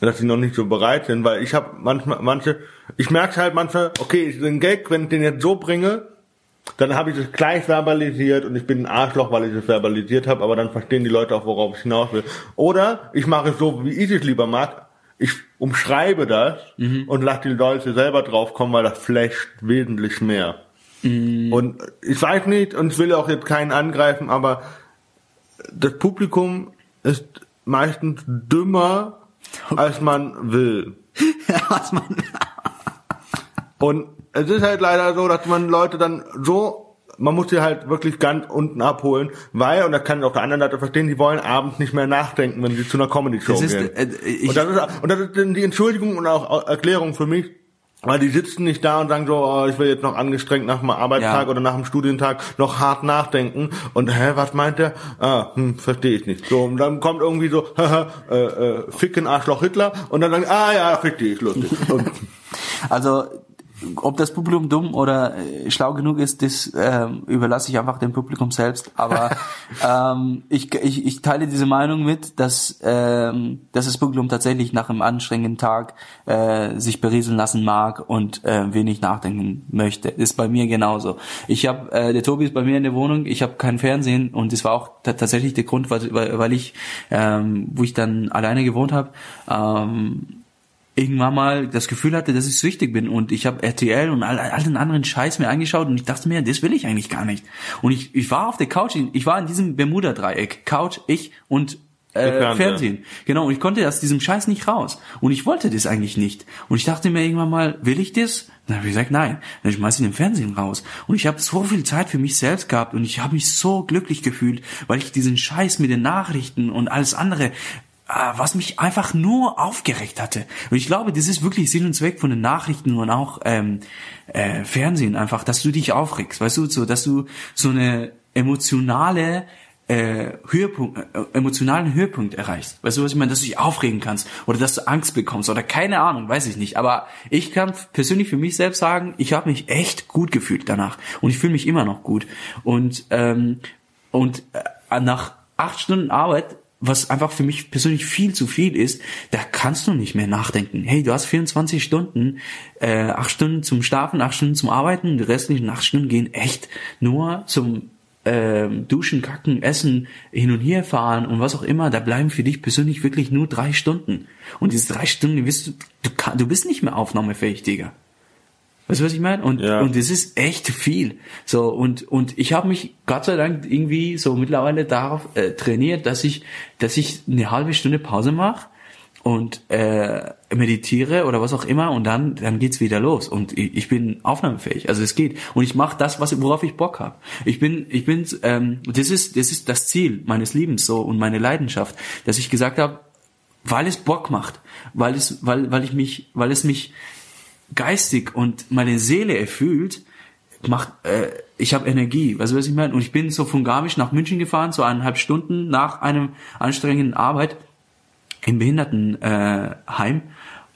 dass sie noch nicht so bereit sind, weil ich habe manchmal manche, ich merke halt manchmal, okay, den Gag, wenn ich den jetzt so bringe, dann habe ich es gleich verbalisiert und ich bin ein Arschloch, weil ich es verbalisiert habe, aber dann verstehen die Leute auch, worauf ich hinaus will. Oder ich mache es so, wie ich es lieber mag. Ich umschreibe das und lasse die Leute selber draufkommen, weil das flasht wesentlich mehr. Und ich weiß nicht, und ich will auch jetzt keinen angreifen, aber das Publikum ist meistens dümmer, als man will. [laughs]
was man,
Und es ist halt leider so, dass man Leute dann so, man muss sie halt wirklich ganz unten abholen, weil, und das kann ich auf der anderen Seite verstehen, die wollen abends nicht mehr nachdenken, wenn sie zu einer Comedy-Show gehen.
äh, ich-
und, das ist, und das ist dann die Entschuldigung und auch Erklärung für mich, weil die sitzen nicht da und sagen so, oh, ich will jetzt noch angestrengt nach dem Arbeitstag
Ja.
oder nach dem Studientag noch hart nachdenken und hä, was meint der? Ah, hm, verstehe ich nicht. So, und dann kommt irgendwie so, haha, [laughs] äh, äh, ficken Arschloch Hitler und dann sagen, ah ja, fick dich, lustig. Und,
Also, ob das Publikum dumm oder äh, schlau genug ist, das ähm, überlasse ich einfach dem Publikum selbst. Aber [laughs] ähm, ich, ich, ich teile diese Meinung mit, dass, ähm, dass das Publikum tatsächlich nach einem anstrengenden Tag äh, sich berieseln lassen mag und äh, wenig nachdenken möchte. Ist bei mir genauso. Ich habe, äh, der Tobi ist bei mir in der Wohnung, ich habe kein Fernsehen und das war auch ta- tatsächlich der Grund, weil, weil weil ich, ähm, wo ich dann alleine gewohnt habe, ähm, irgendwann mal das Gefühl hatte, dass ich süchtig bin und ich habe RTL und all, all den anderen Scheiß mir angeschaut und ich dachte mir, das will ich eigentlich gar nicht. Und ich, ich war auf der Couch, ich war in diesem Bermuda-Dreieck, Couch, ich und äh, Fernsehen. Genau, und ich konnte aus diesem Scheiß nicht raus. Und ich wollte das eigentlich nicht. Und ich dachte mir irgendwann mal, will ich das? Dann habe ich gesagt, nein. Dann schmeiß ich den Fernsehen raus. Und ich habe so viel Zeit für mich selbst gehabt und ich habe mich so glücklich gefühlt, weil ich diesen Scheiß mit den Nachrichten und alles andere was mich einfach nur aufgeregt hatte. Und ich glaube, das ist wirklich Sinn und Zweck von den Nachrichten und auch ähm, äh, Fernsehen einfach, dass du dich aufregst, weißt du, so, dass du so eine emotionale äh, Höhepunkt, äh, emotionalen Höhepunkt erreichst. Weißt du, was ich meine? Dass du dich aufregen kannst oder dass du Angst bekommst oder keine Ahnung, weiß ich nicht. Aber ich kann persönlich für mich selbst sagen, ich habe mich echt gut gefühlt danach und ich fühle mich immer noch gut. Und ähm, und äh, nach acht Stunden Arbeit was einfach für mich persönlich viel zu viel ist, da kannst du nicht mehr nachdenken. Hey, du hast 24 Stunden, äh, acht Stunden zum Schlafen, acht Stunden zum Arbeiten, die restlichen acht Stunden gehen echt nur zum äh, Duschen, Kacken, Essen, hin und her fahren und was auch immer. Da bleiben für dich persönlich wirklich nur drei Stunden. Und diese drei Stunden, die wirst du, du, kann, du bist nicht mehr aufnahmefähig, Digga. Weißt du, was ich meine? Und ja. und das ist echt viel. So und und ich habe mich Gott sei Dank irgendwie so mittlerweile darauf äh, trainiert, dass ich dass ich eine halbe Stunde Pause mache und äh, meditiere oder was auch immer und dann dann geht's wieder los und ich, ich bin aufnahmefähig. Also es geht und ich mache das, was worauf ich Bock habe. Ich bin ich bin ähm, das ist das ist das Ziel meines Lebens so und meine Leidenschaft, dass ich gesagt habe, weil es Bock macht, weil es weil weil ich mich weil es mich geistig und meine Seele erfüllt, macht, äh, ich habe Energie, weißt du, was ich meine? Und ich bin so von Garmisch nach München gefahren, so eineinhalb Stunden nach einem anstrengenden Arbeit im Behindertenheim Heim.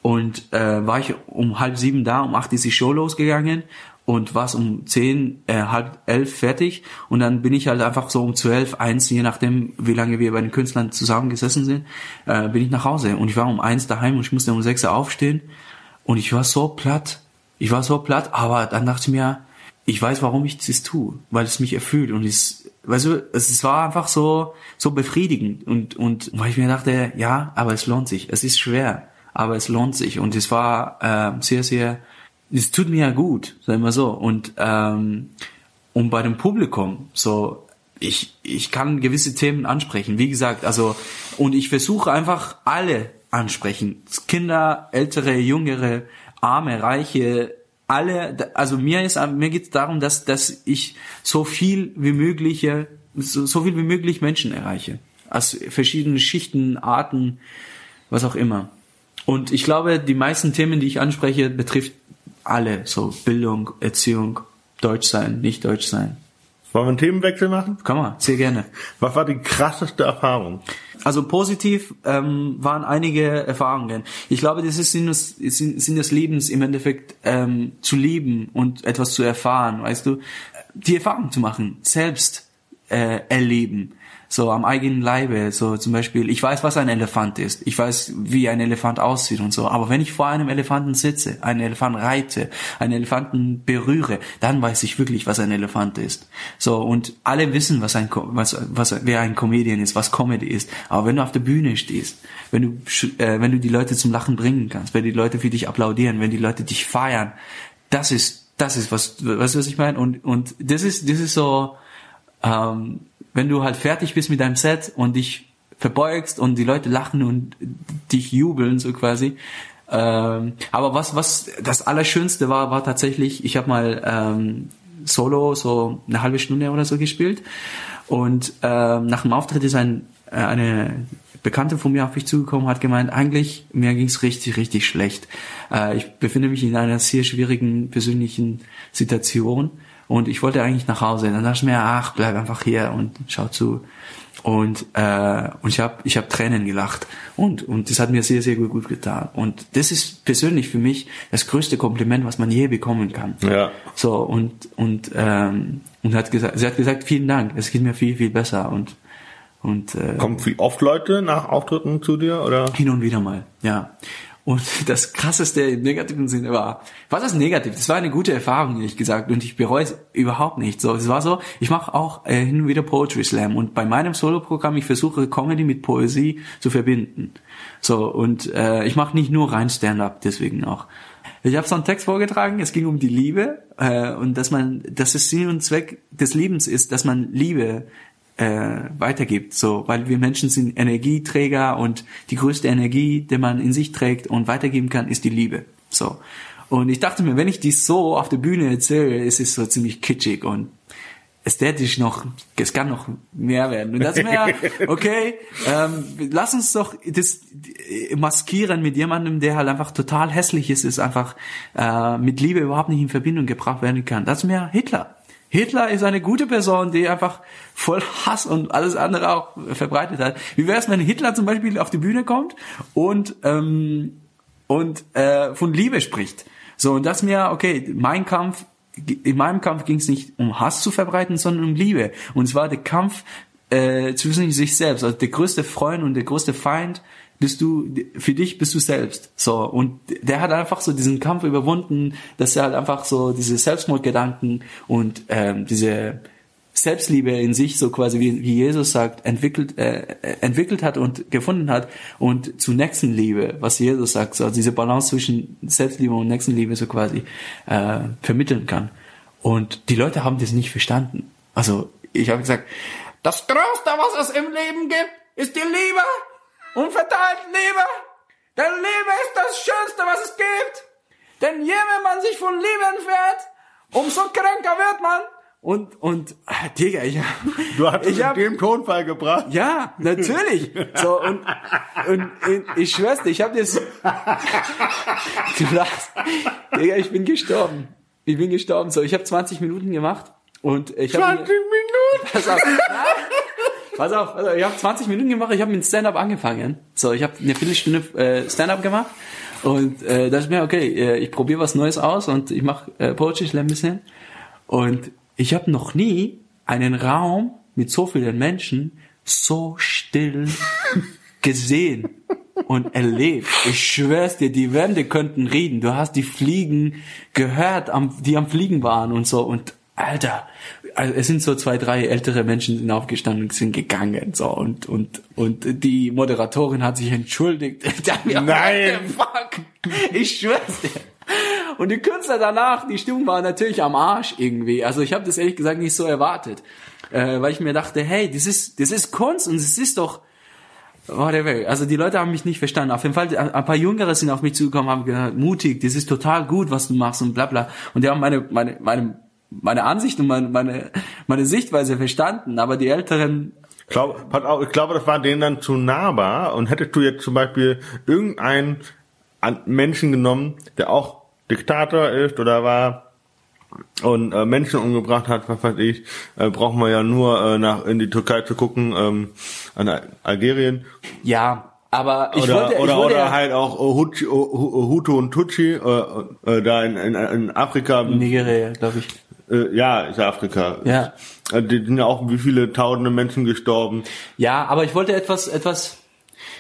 und äh, war ich um halb sieben da, um acht ist die Show losgegangen und war um zehn, äh, halb elf fertig und dann bin ich halt einfach so um zwölf, eins, je nachdem, wie lange wir bei den Künstlern zusammengesessen sind, äh, bin ich nach Hause und ich war um eins daheim und ich musste um sechs aufstehen und ich war so platt. Ich war so platt, aber dann dachte ich mir, ich weiß, warum ich das tue, weil es mich erfüllt und es, weißt du, es war einfach so, so befriedigend und, und weil ich mir dachte, ja, aber es lohnt sich. Es ist schwer, aber es lohnt sich und es war äh, sehr, sehr, es tut mir ja gut, sagen wir so und, ähm, und bei dem Publikum, so, ich, ich kann gewisse Themen ansprechen, wie gesagt, also, und ich versuche einfach alle ansprechen. Kinder, ältere, jüngere, arme, reiche, alle, also mir ist, mir geht es darum, dass, dass ich so viel wie möglich, so, so viel wie möglich Menschen erreiche. Aus verschiedenen Schichten, Arten, was auch immer. Und ich glaube, die meisten Themen, die ich anspreche, betrifft alle, so Bildung, Erziehung, Deutsch sein, nicht Deutsch sein.
Wollen wir einen Themenwechsel machen?
Kann man, sehr gerne.
Was war die krasseste Erfahrung?
Also positiv ähm, waren einige Erfahrungen. Ich glaube, das ist Sinn des, Sinn des Lebens im Endeffekt ähm, zu lieben und etwas zu erfahren, weißt du, die Erfahrung zu machen, selbst äh, erleben so am eigenen Leibe, so zum Beispiel, ich weiß, was ein Elefant ist, ich weiß, wie ein Elefant aussieht und so, aber wenn ich vor einem Elefanten sitze, einen Elefant reite, einen Elefanten berühre, dann weiß ich wirklich, was ein Elefant ist. So, und alle wissen, was ein, was, was, wer ein Comedian ist, was Comedy ist, aber wenn du auf der Bühne stehst, wenn du, äh, wenn du die Leute zum Lachen bringen kannst, wenn die Leute für dich applaudieren, wenn die Leute dich feiern, das ist, das ist was, weißt du, was ich meine? Und, und das ist, das ist so, ähm, wenn du halt fertig bist mit deinem Set und dich verbeugst und die Leute lachen und dich jubeln so quasi. Ähm, aber was was das Allerschönste war, war tatsächlich, ich habe mal ähm, Solo so eine halbe Stunde oder so gespielt und ähm, nach dem Auftritt ist ein äh, eine Bekannte von mir auf mich zugekommen, hat gemeint, eigentlich mir ging's richtig richtig schlecht. Äh, ich befinde mich in einer sehr schwierigen persönlichen Situation und ich wollte eigentlich nach Hause. Dann dachte ich mir, ach, bleib einfach hier und schau zu. Und, äh, und ich habe ich hab Tränen gelacht. Und, und das hat mir sehr, sehr gut, gut getan. Und das ist persönlich für mich das größte Kompliment, was man je bekommen kann.
Ja.
So, und, und, ähm, und hat gesagt, sie hat gesagt, vielen Dank, es geht mir viel, viel besser. Und, und, äh,
Kommen oft Leute nach Auftritten zu dir, oder?
Hin und wieder mal, ja. Und das krasseste im negativen Sinne war, was ist negativ? Das war eine gute Erfahrung, ehrlich gesagt, und ich bereue es überhaupt nicht. So, es war so, ich mache auch äh, hin und wieder Poetry Slam und bei meinem Solo-Programm, ich versuche Comedy mit Poesie zu verbinden. So, und äh, ich mache nicht nur rein Stand-up, deswegen auch. Ich habe so einen Text vorgetragen, es ging um die Liebe äh, und dass man, dass es Sinn und Zweck des Lebens ist, dass man Liebe äh, weitergibt, so, weil wir Menschen sind Energieträger und die größte Energie, die man in sich trägt und weitergeben kann, ist die Liebe, so. Und ich dachte mir, wenn ich dies so auf der Bühne erzähle, ist es so ziemlich kitschig und ästhetisch noch, es kann noch mehr werden. Und das mir, [laughs] okay, ähm, lass uns doch das maskieren mit jemandem, der halt einfach total hässlich ist, ist einfach äh, mit Liebe überhaupt nicht in Verbindung gebracht werden kann. Das ist mir Hitler. Hitler ist eine gute Person, die einfach voll Hass und alles andere auch verbreitet hat. Wie wäre es, wenn Hitler zum Beispiel auf die Bühne kommt und ähm, und äh, von Liebe spricht? So und das mir okay, mein Kampf in meinem Kampf ging es nicht um Hass zu verbreiten, sondern um Liebe. Und zwar der Kampf äh, zwischen sich selbst. Also der größte Freund und der größte Feind bist du, für dich bist du selbst. So. Und der hat einfach so diesen Kampf überwunden, dass er halt einfach so diese Selbstmordgedanken und ähm, diese Selbstliebe in sich, so quasi wie, wie Jesus sagt, entwickelt, äh, entwickelt hat und gefunden hat und zu Nächstenliebe, was Jesus sagt, so also diese Balance zwischen Selbstliebe und Nächstenliebe so quasi äh, vermitteln kann. Und die Leute haben das nicht verstanden. Also ich habe gesagt, das Größte, was es im Leben gibt, ist die Liebe und verteilt Liebe. Denn Liebe ist das Schönste, was es gibt. Denn je mehr man sich von Liebe entfernt, umso kränker wird man. Und, und, ah, Digga, ich,
Du hast
ich hab,
dem Tonfall gebracht.
ja, natürlich. So, und, und, und ich schwör's dir, ich hab das, [laughs] du lachst. Digga, ich bin gestorben. Ich bin gestorben. So, ich habe 20 Minuten gemacht und ich habe
20 Minuten.
Pass auf. [laughs] Pass auf, auf, ich habe 20 Minuten gemacht, ich habe mit Stand-up angefangen. So, ich habe eine Viertelstunde äh, Stand-up gemacht und äh, da ist mir okay, äh, ich probiere was Neues aus und ich mache äh, Poetry Slam ein bisschen. Und ich habe noch nie einen Raum mit so vielen Menschen so still [laughs] gesehen und erlebt. Ich schwör's dir, die Wände könnten reden. Du hast die Fliegen gehört, am, die am Fliegen waren und so. Und Alter, also es sind so zwei, drei ältere Menschen sind aufgestanden und sind gegangen. So und und und die Moderatorin hat sich entschuldigt. [laughs]
Nein.
fuck? Ich schwör's dir. Und die Künstler danach, die Stimmung war natürlich am Arsch irgendwie. Also ich habe das ehrlich gesagt nicht so erwartet, äh, weil ich mir dachte, hey, das ist das ist Kunst und es ist doch whatever. Also die Leute haben mich nicht verstanden. Auf jeden Fall, ein paar Jüngere sind auf mich zugekommen, haben gesagt, mutig, das ist total gut, was du machst und bla bla. Und die haben meine meine meine meine Ansicht und meine meine meine Sichtweise verstanden. Aber die Älteren
Ich glaube, ich glaube, das war denen dann zu nahbar. Und hättest du jetzt zum Beispiel irgendeinen Menschen genommen, der auch Diktator ist oder war und äh, Menschen umgebracht hat, was weiß ich, äh, braucht man ja nur äh, nach in die Türkei zu gucken, ähm, an Al- Algerien
ja, aber ich
oder
wollte, ich
oder,
wollte
oder
ja-
halt auch äh, Hutu, Hu- Hutu und Tutsi äh, äh, da in, in, in Afrika.
Nigeria, glaube ich.
Äh, ja, ist Afrika.
Ja.
Äh, Die sind ja auch wie viele tausende Menschen gestorben.
Ja, aber ich wollte etwas, etwas,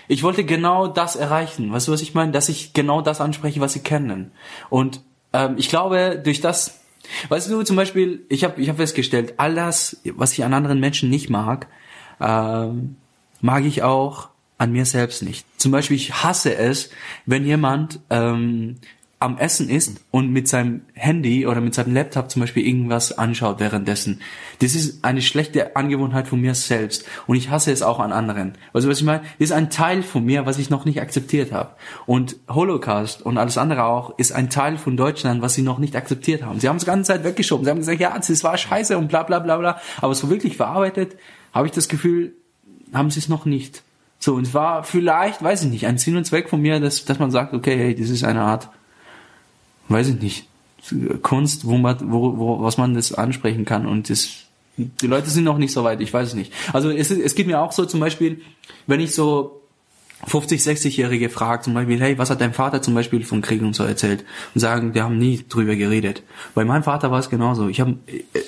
ich wollte genau das erreichen. Weißt du, was ich meine? Dass ich genau das anspreche, was sie kennen. Und ähm, ich glaube, durch das, weißt du, zum Beispiel, ich habe ich hab festgestellt, all das, was ich an anderen Menschen nicht mag, ähm, mag ich auch an mir selbst nicht. Zum Beispiel, ich hasse es, wenn jemand ähm, am Essen ist und mit seinem Handy oder mit seinem Laptop zum Beispiel irgendwas anschaut währenddessen. Das ist eine schlechte Angewohnheit von mir selbst und ich hasse es auch an anderen. Also was ich meine, das ist ein Teil von mir, was ich noch nicht akzeptiert habe. Und Holocaust und alles andere auch ist ein Teil von Deutschland, was sie noch nicht akzeptiert haben. Sie haben es ganze Zeit weggeschoben. Sie haben gesagt, ja, das war scheiße und bla bla bla bla. Aber so wirklich verarbeitet, habe ich das Gefühl, haben sie es noch nicht. So, und es war vielleicht, weiß ich nicht, ein Sinn und Zweck von mir, dass, dass man sagt, okay, hey, das ist eine Art, weiß ich nicht, Kunst, wo man, wo, wo, was man das ansprechen kann und das, die Leute sind noch nicht so weit, ich weiß es nicht. Also es, es geht mir auch so zum Beispiel, wenn ich so 50, 60-Jährige fragt zum Beispiel, hey, was hat dein Vater zum Beispiel vom Krieg und so erzählt? Und sagen, wir haben nie drüber geredet. Bei meinem Vater war es genauso. Ich habe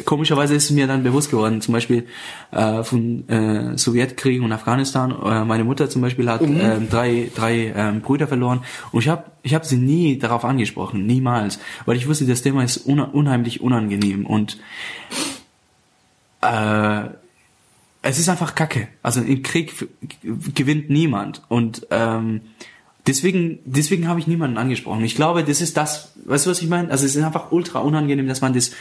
komischerweise ist es mir dann bewusst geworden, zum Beispiel äh, von äh, Sowjetkrieg und Afghanistan. Äh, meine Mutter zum Beispiel hat mhm. äh, drei, drei äh, Brüder verloren und ich habe ich hab sie nie darauf angesprochen, niemals, weil ich wusste, das Thema ist unheimlich unangenehm und äh, es ist einfach Kacke. Also im Krieg gewinnt niemand und ähm, deswegen deswegen habe ich niemanden angesprochen. Ich glaube, das ist das, weißt du was ich meine? Also es ist einfach ultra unangenehm, dass man das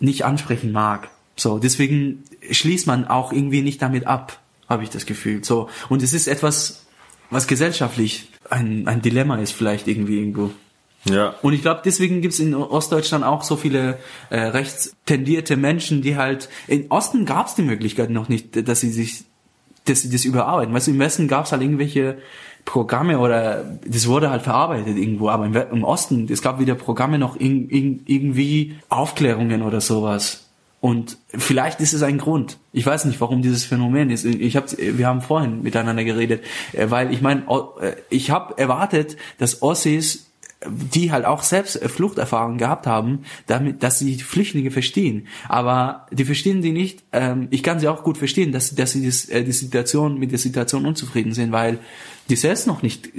nicht ansprechen mag. So, deswegen schließt man auch irgendwie nicht damit ab, habe ich das Gefühl. So und es ist etwas, was gesellschaftlich ein ein Dilemma ist vielleicht irgendwie irgendwo. Ja. Und ich glaube, deswegen gibt's in Ostdeutschland auch so viele äh, rechtstendierte Menschen, die halt in Osten gab's die Möglichkeit noch nicht, dass sie sich, dass sie das überarbeiten. Weißt du, im Westen gab's halt irgendwelche Programme oder das wurde halt verarbeitet irgendwo, aber im, im Osten, es gab wieder Programme noch in, in, irgendwie Aufklärungen oder sowas. Und vielleicht ist es ein Grund. Ich weiß nicht, warum dieses Phänomen ist. Ich hab, wir haben vorhin miteinander geredet, äh, weil ich meine, äh, ich habe erwartet, dass Ossis die halt auch selbst äh, Fluchterfahrungen gehabt haben, damit, dass sie Flüchtlinge verstehen. Aber die verstehen die nicht. Ähm, ich kann sie auch gut verstehen, dass, dass sie das, äh, die Situation mit der Situation unzufrieden sind, weil die selbst noch nicht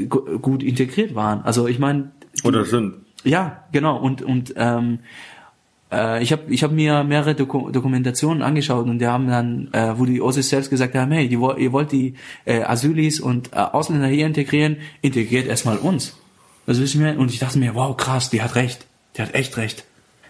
gut integriert waren. Also ich meine.
Oder sind.
Ja, genau. Und und ähm, äh, ich habe ich hab mir mehrere Doku Dokumentationen angeschaut und die haben dann, äh, wo die Ossis selbst gesagt haben, hey, die, ihr wollt die äh, Asylis und äh, Ausländer hier integrieren, integriert erstmal uns. Was wissen wir? Und ich dachte mir, wow, krass, die hat recht. Die hat echt recht.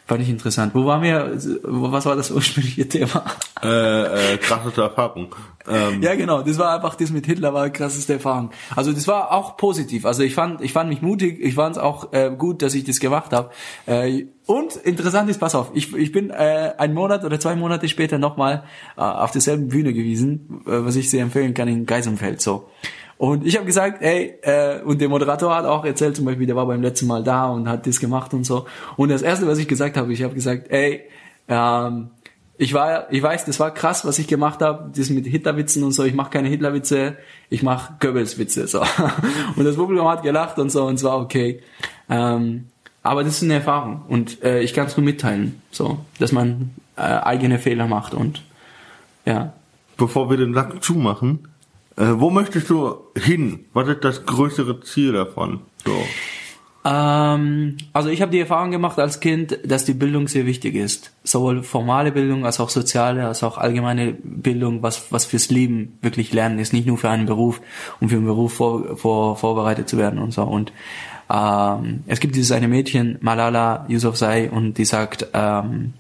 Fand ich interessant. Wo waren wir? Was war das ursprüngliche Thema?
Äh, äh, krasseste Erfahrung.
Ähm. Ja, genau. Das war einfach das mit Hitler war krasseste Erfahrung. Also das war auch positiv. Also ich fand, ich fand mich mutig. Ich fand es auch äh, gut, dass ich das gemacht habe. Äh, und interessant ist, pass auf, ich, ich bin äh, einen Monat oder zwei Monate später nochmal äh, auf derselben Bühne gewesen, äh, was ich sehr empfehlen kann in Geisenfeld. So. Und ich habe gesagt, ey, äh, und der Moderator hat auch erzählt, zum Beispiel, der war beim letzten Mal da und hat das gemacht und so. Und das erste, was ich gesagt habe, ich habe gesagt, ey, ähm, ich war, ich weiß, das war krass, was ich gemacht habe, das mit Hitlerwitzen und so. Ich mache keine Hitlerwitze, ich mache Goebbels-Witze. So. [laughs] Und das Publikum hat gelacht und so und es war okay. Ähm, aber das ist eine Erfahrung und äh, ich kann es nur mitteilen, so, dass man äh, eigene Fehler macht und ja.
Bevor wir den Lack zumachen, äh, wo möchtest du hin? Was ist das größere Ziel davon? So.
Ähm, also ich habe die Erfahrung gemacht als Kind, dass die Bildung sehr wichtig ist. Sowohl formale Bildung als auch soziale, als auch allgemeine Bildung, was, was fürs Leben wirklich lernen ist. Nicht nur für einen Beruf, um für einen Beruf vor, vor, vorbereitet zu werden und so. Und ähm, es gibt dieses eine Mädchen, Malala Yousafzai, und die sagt, ähm,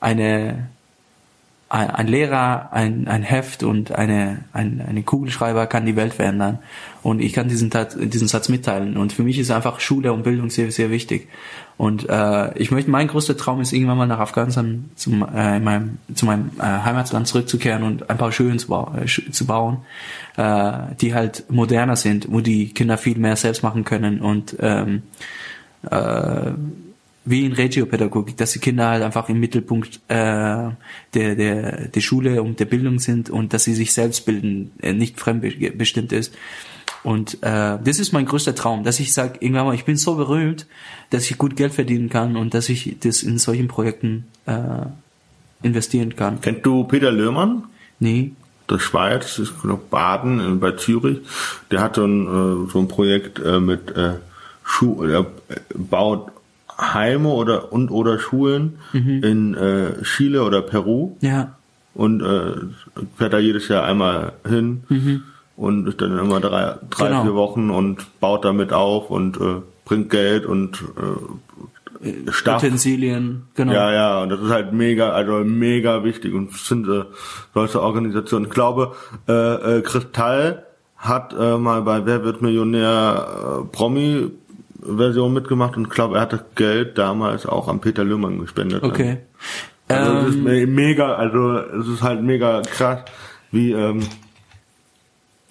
eine ein, ein Lehrer, ein, ein Heft und eine, ein, eine Kugelschreiber kann die Welt verändern. Und ich kann diesen, diesen Satz mitteilen. Und für mich ist einfach Schule und Bildung sehr, sehr wichtig. Und äh, ich möchte, mein größter Traum ist irgendwann mal nach Afghanistan zum, äh, in meinem, zu meinem äh, Heimatland zurückzukehren und ein paar Schulen zu, bau, äh, zu bauen, äh, die halt moderner sind, wo die Kinder viel mehr selbst machen können und ähm, äh, wie in Regiopädagogik, dass die Kinder halt einfach im Mittelpunkt äh, der, der, der Schule und der Bildung sind und dass sie sich selbst bilden, äh, nicht fremdbestimmt ist. Und äh, das ist mein größter Traum, dass ich sage, irgendwann mal, ich bin so berühmt, dass ich gut Geld verdienen kann und dass ich das in solchen Projekten äh, investieren kann.
Kennt du Peter Löhrmann?
Nee.
Der Schweiz, ist Baden äh, bei Zürich. Der hat so ein, äh, so ein Projekt äh, mit äh, Schuh, er baut Heime oder und oder Schulen mhm. in äh, Chile oder Peru.
Ja.
Und äh, fährt da jedes Jahr einmal hin mhm. und ist dann immer drei, drei genau. vier Wochen und baut damit auf und äh, bringt Geld und äh,
Staff. Utensilien,
genau. Ja, ja, und das ist halt mega, also mega wichtig und sind äh, solche Organisationen. Ich glaube, äh, äh, Kristall hat äh, mal bei Wer wird Millionär äh, Promi Version mitgemacht und ich glaube, er hatte Geld damals auch an Peter Lümmern gespendet.
Okay.
Also ähm, es ist ähm, mega, also es ist halt mega krass, wie ähm,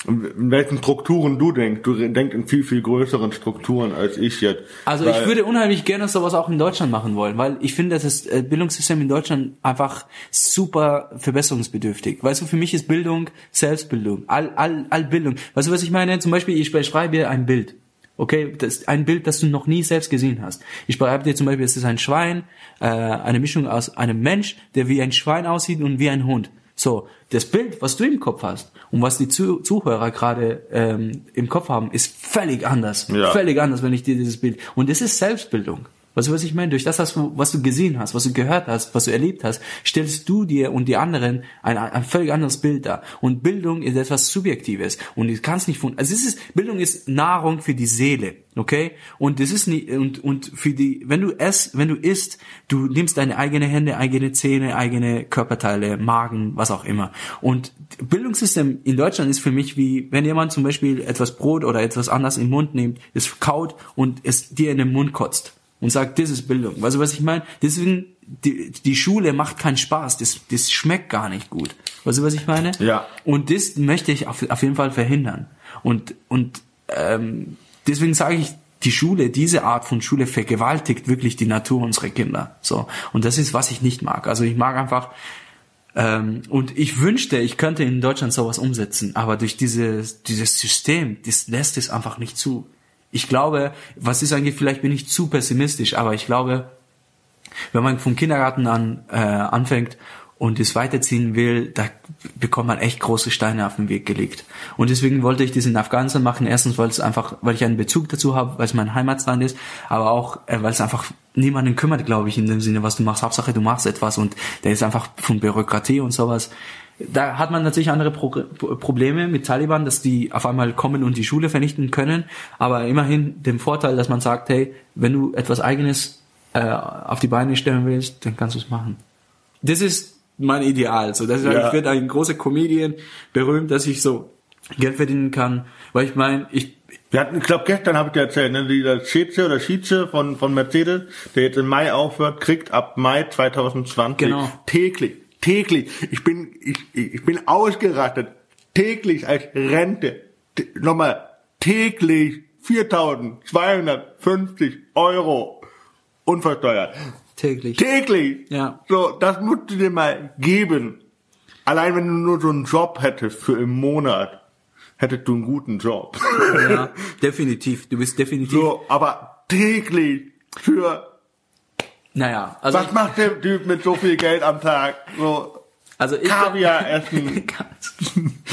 in welchen Strukturen du denkst. Du denkst in viel, viel größeren Strukturen als ich jetzt.
Also ich würde unheimlich gerne sowas auch in Deutschland machen wollen, weil ich finde, dass das äh, Bildungssystem in Deutschland einfach super verbesserungsbedürftig. Weißt du, für mich ist Bildung Selbstbildung, all, all, all Bildung. Weißt du, was ich meine? Zum Beispiel, ich beschreibe dir ein Bild. Okay, das ist ein Bild, das du noch nie selbst gesehen hast. Ich beschreibe dir zum Beispiel, es ist ein Schwein, äh, eine Mischung aus einem Mensch, der wie ein Schwein aussieht und wie ein Hund. So, das Bild, was du im Kopf hast und was die Zuh Zuhörer gerade ähm, im Kopf haben, ist völlig anders. Ja. Völlig anders, wenn ich dir dieses Bild. Und das ist Selbstbildung. Weißt du, was ich meine? Durch das, was du gesehen hast, was du gehört hast, was du erlebt hast, stellst du dir und die anderen ein, ein völlig anderes Bild dar. Und Bildung ist etwas Subjektives. Und du kannst nicht von, also es ist, Bildung ist Nahrung für die Seele. Okay? Und das ist nicht, und, und für die, wenn du es, wenn du isst, du nimmst deine eigene Hände, eigene Zähne, eigene Körperteile, Magen, was auch immer. Und Bildungssystem in Deutschland ist für mich wie, wenn jemand zum Beispiel etwas Brot oder etwas anderes im Mund nimmt, es kaut und es dir in den Mund kotzt und sagt, das ist Bildung. Weißt du, was ich meine? Deswegen, die, die Schule macht keinen Spaß. Das, das schmeckt gar nicht gut. Weißt du, was ich meine?
Ja.
Und das möchte ich auf, auf jeden Fall verhindern. Und, und ähm, deswegen sage ich, die Schule, diese Art von Schule vergewaltigt wirklich die Natur unserer Kinder. So. Und das ist, was ich nicht mag. Also ich mag einfach, ähm, und ich wünschte, ich könnte in Deutschland sowas umsetzen, aber durch dieses, dieses System, das lässt es einfach nicht zu. Ich glaube, was ist eigentlich, vielleicht bin ich zu pessimistisch, aber ich glaube, wenn man vom Kindergarten an äh, anfängt und es weiterziehen will, da bekommt man echt große Steine auf den Weg gelegt. Und deswegen wollte ich das in Afghanistan machen. Erstens, weil es einfach, weil ich einen Bezug dazu habe, weil es mein Heimatland ist, aber auch, äh, weil es einfach niemanden kümmert, glaube ich, in dem Sinne, was du machst. Hauptsache, du machst etwas und der ist einfach von Bürokratie und sowas da hat man natürlich andere Pro Probleme mit Taliban, dass die auf einmal kommen und die Schule vernichten können, aber immerhin den Vorteil, dass man sagt, hey, wenn du etwas eigenes äh, auf die Beine stellen willst, dann kannst du es machen. Das ist mein Ideal. So, das ist, ja. ich werde ein großer Comedian, berühmt, dass ich so Geld verdienen kann, weil ich meine, ich
wir hatten, ich glaube, gestern habe ich dir erzählt, ne, dieser Schätze oder Schieze von, von Mercedes, der jetzt im Mai aufhört, kriegt ab Mai 2020 genau. täglich täglich, ich bin, ich, ich bin ausgerastet, täglich als Rente, nochmal, täglich 4250 Euro unversteuert.
Täglich.
Täglich.
Ja.
So, das musst du dir mal geben. Allein wenn du nur so einen Job hättest für im Monat, hättest du einen guten Job.
Ja, [laughs] definitiv. Du bist definitiv.
So, aber täglich für
naja,
also. Was macht der Typ mit so viel Geld am Tag? So
also ich
Kaviar [laughs] kann, essen.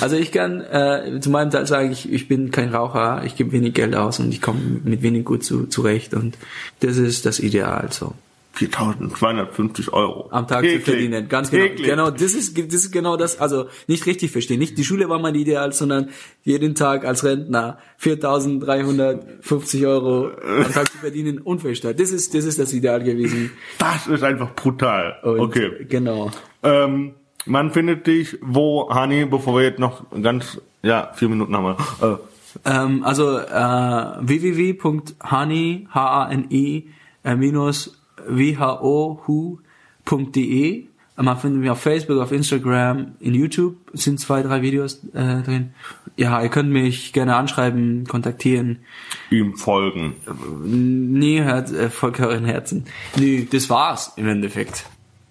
also ich kann äh, zu meinem Teil sagen, ich, ich bin kein Raucher, ich gebe wenig Geld aus und ich komme mit wenig gut zu, zurecht und das ist das Ideal so.
4250 Euro.
Am Tag Täglich. zu verdienen, ganz genau. Täglich. Genau, das ist, das ist genau das, also nicht richtig verstehen. Nicht die Schule war mein Ideal, sondern jeden Tag als Rentner 4350 Euro am Tag zu verdienen, unversteuert. Das ist, das ist das Ideal gewesen.
Das ist einfach brutal. Und okay.
Genau.
Ähm, man findet dich wo, Hani, bevor wir jetzt noch ganz, ja, vier Minuten haben wir.
Äh. Ähm, also äh, www.hani, H-A-N-I, äh, minus who.de. Man findet mich auf Facebook, auf Instagram, in YouTube sind zwei, drei Videos äh, drin. Ja, ihr könnt mich gerne anschreiben, kontaktieren.
Ihm folgen.
Nee, Herz, äh, Volk euren Herzen. Nee, das war's im Endeffekt.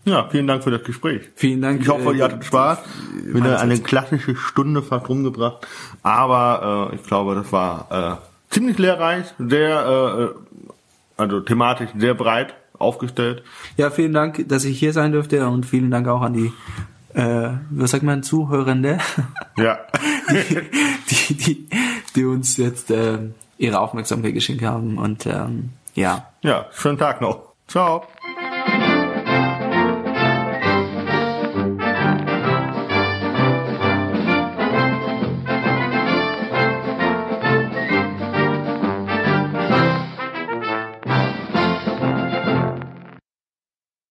Ja, vielen Dank für das Gespräch.
Vielen Dank.
Ich hoffe, ihr hattet Spaß. Wieder eine klassische Stunde fast rumgebracht. Aber äh, ich glaube, das war äh, ziemlich lehrreich, sehr, äh, also thematisch sehr breit aufgestellt.
Ja, vielen Dank, dass ich hier sein durfte und vielen Dank auch an die, äh, was sagt man, Zuhörende.
Ja. [laughs]
die, die, die, die uns jetzt äh, ihre Aufmerksamkeit geschenkt haben und ähm, ja.
Ja, schönen Tag noch. Ciao.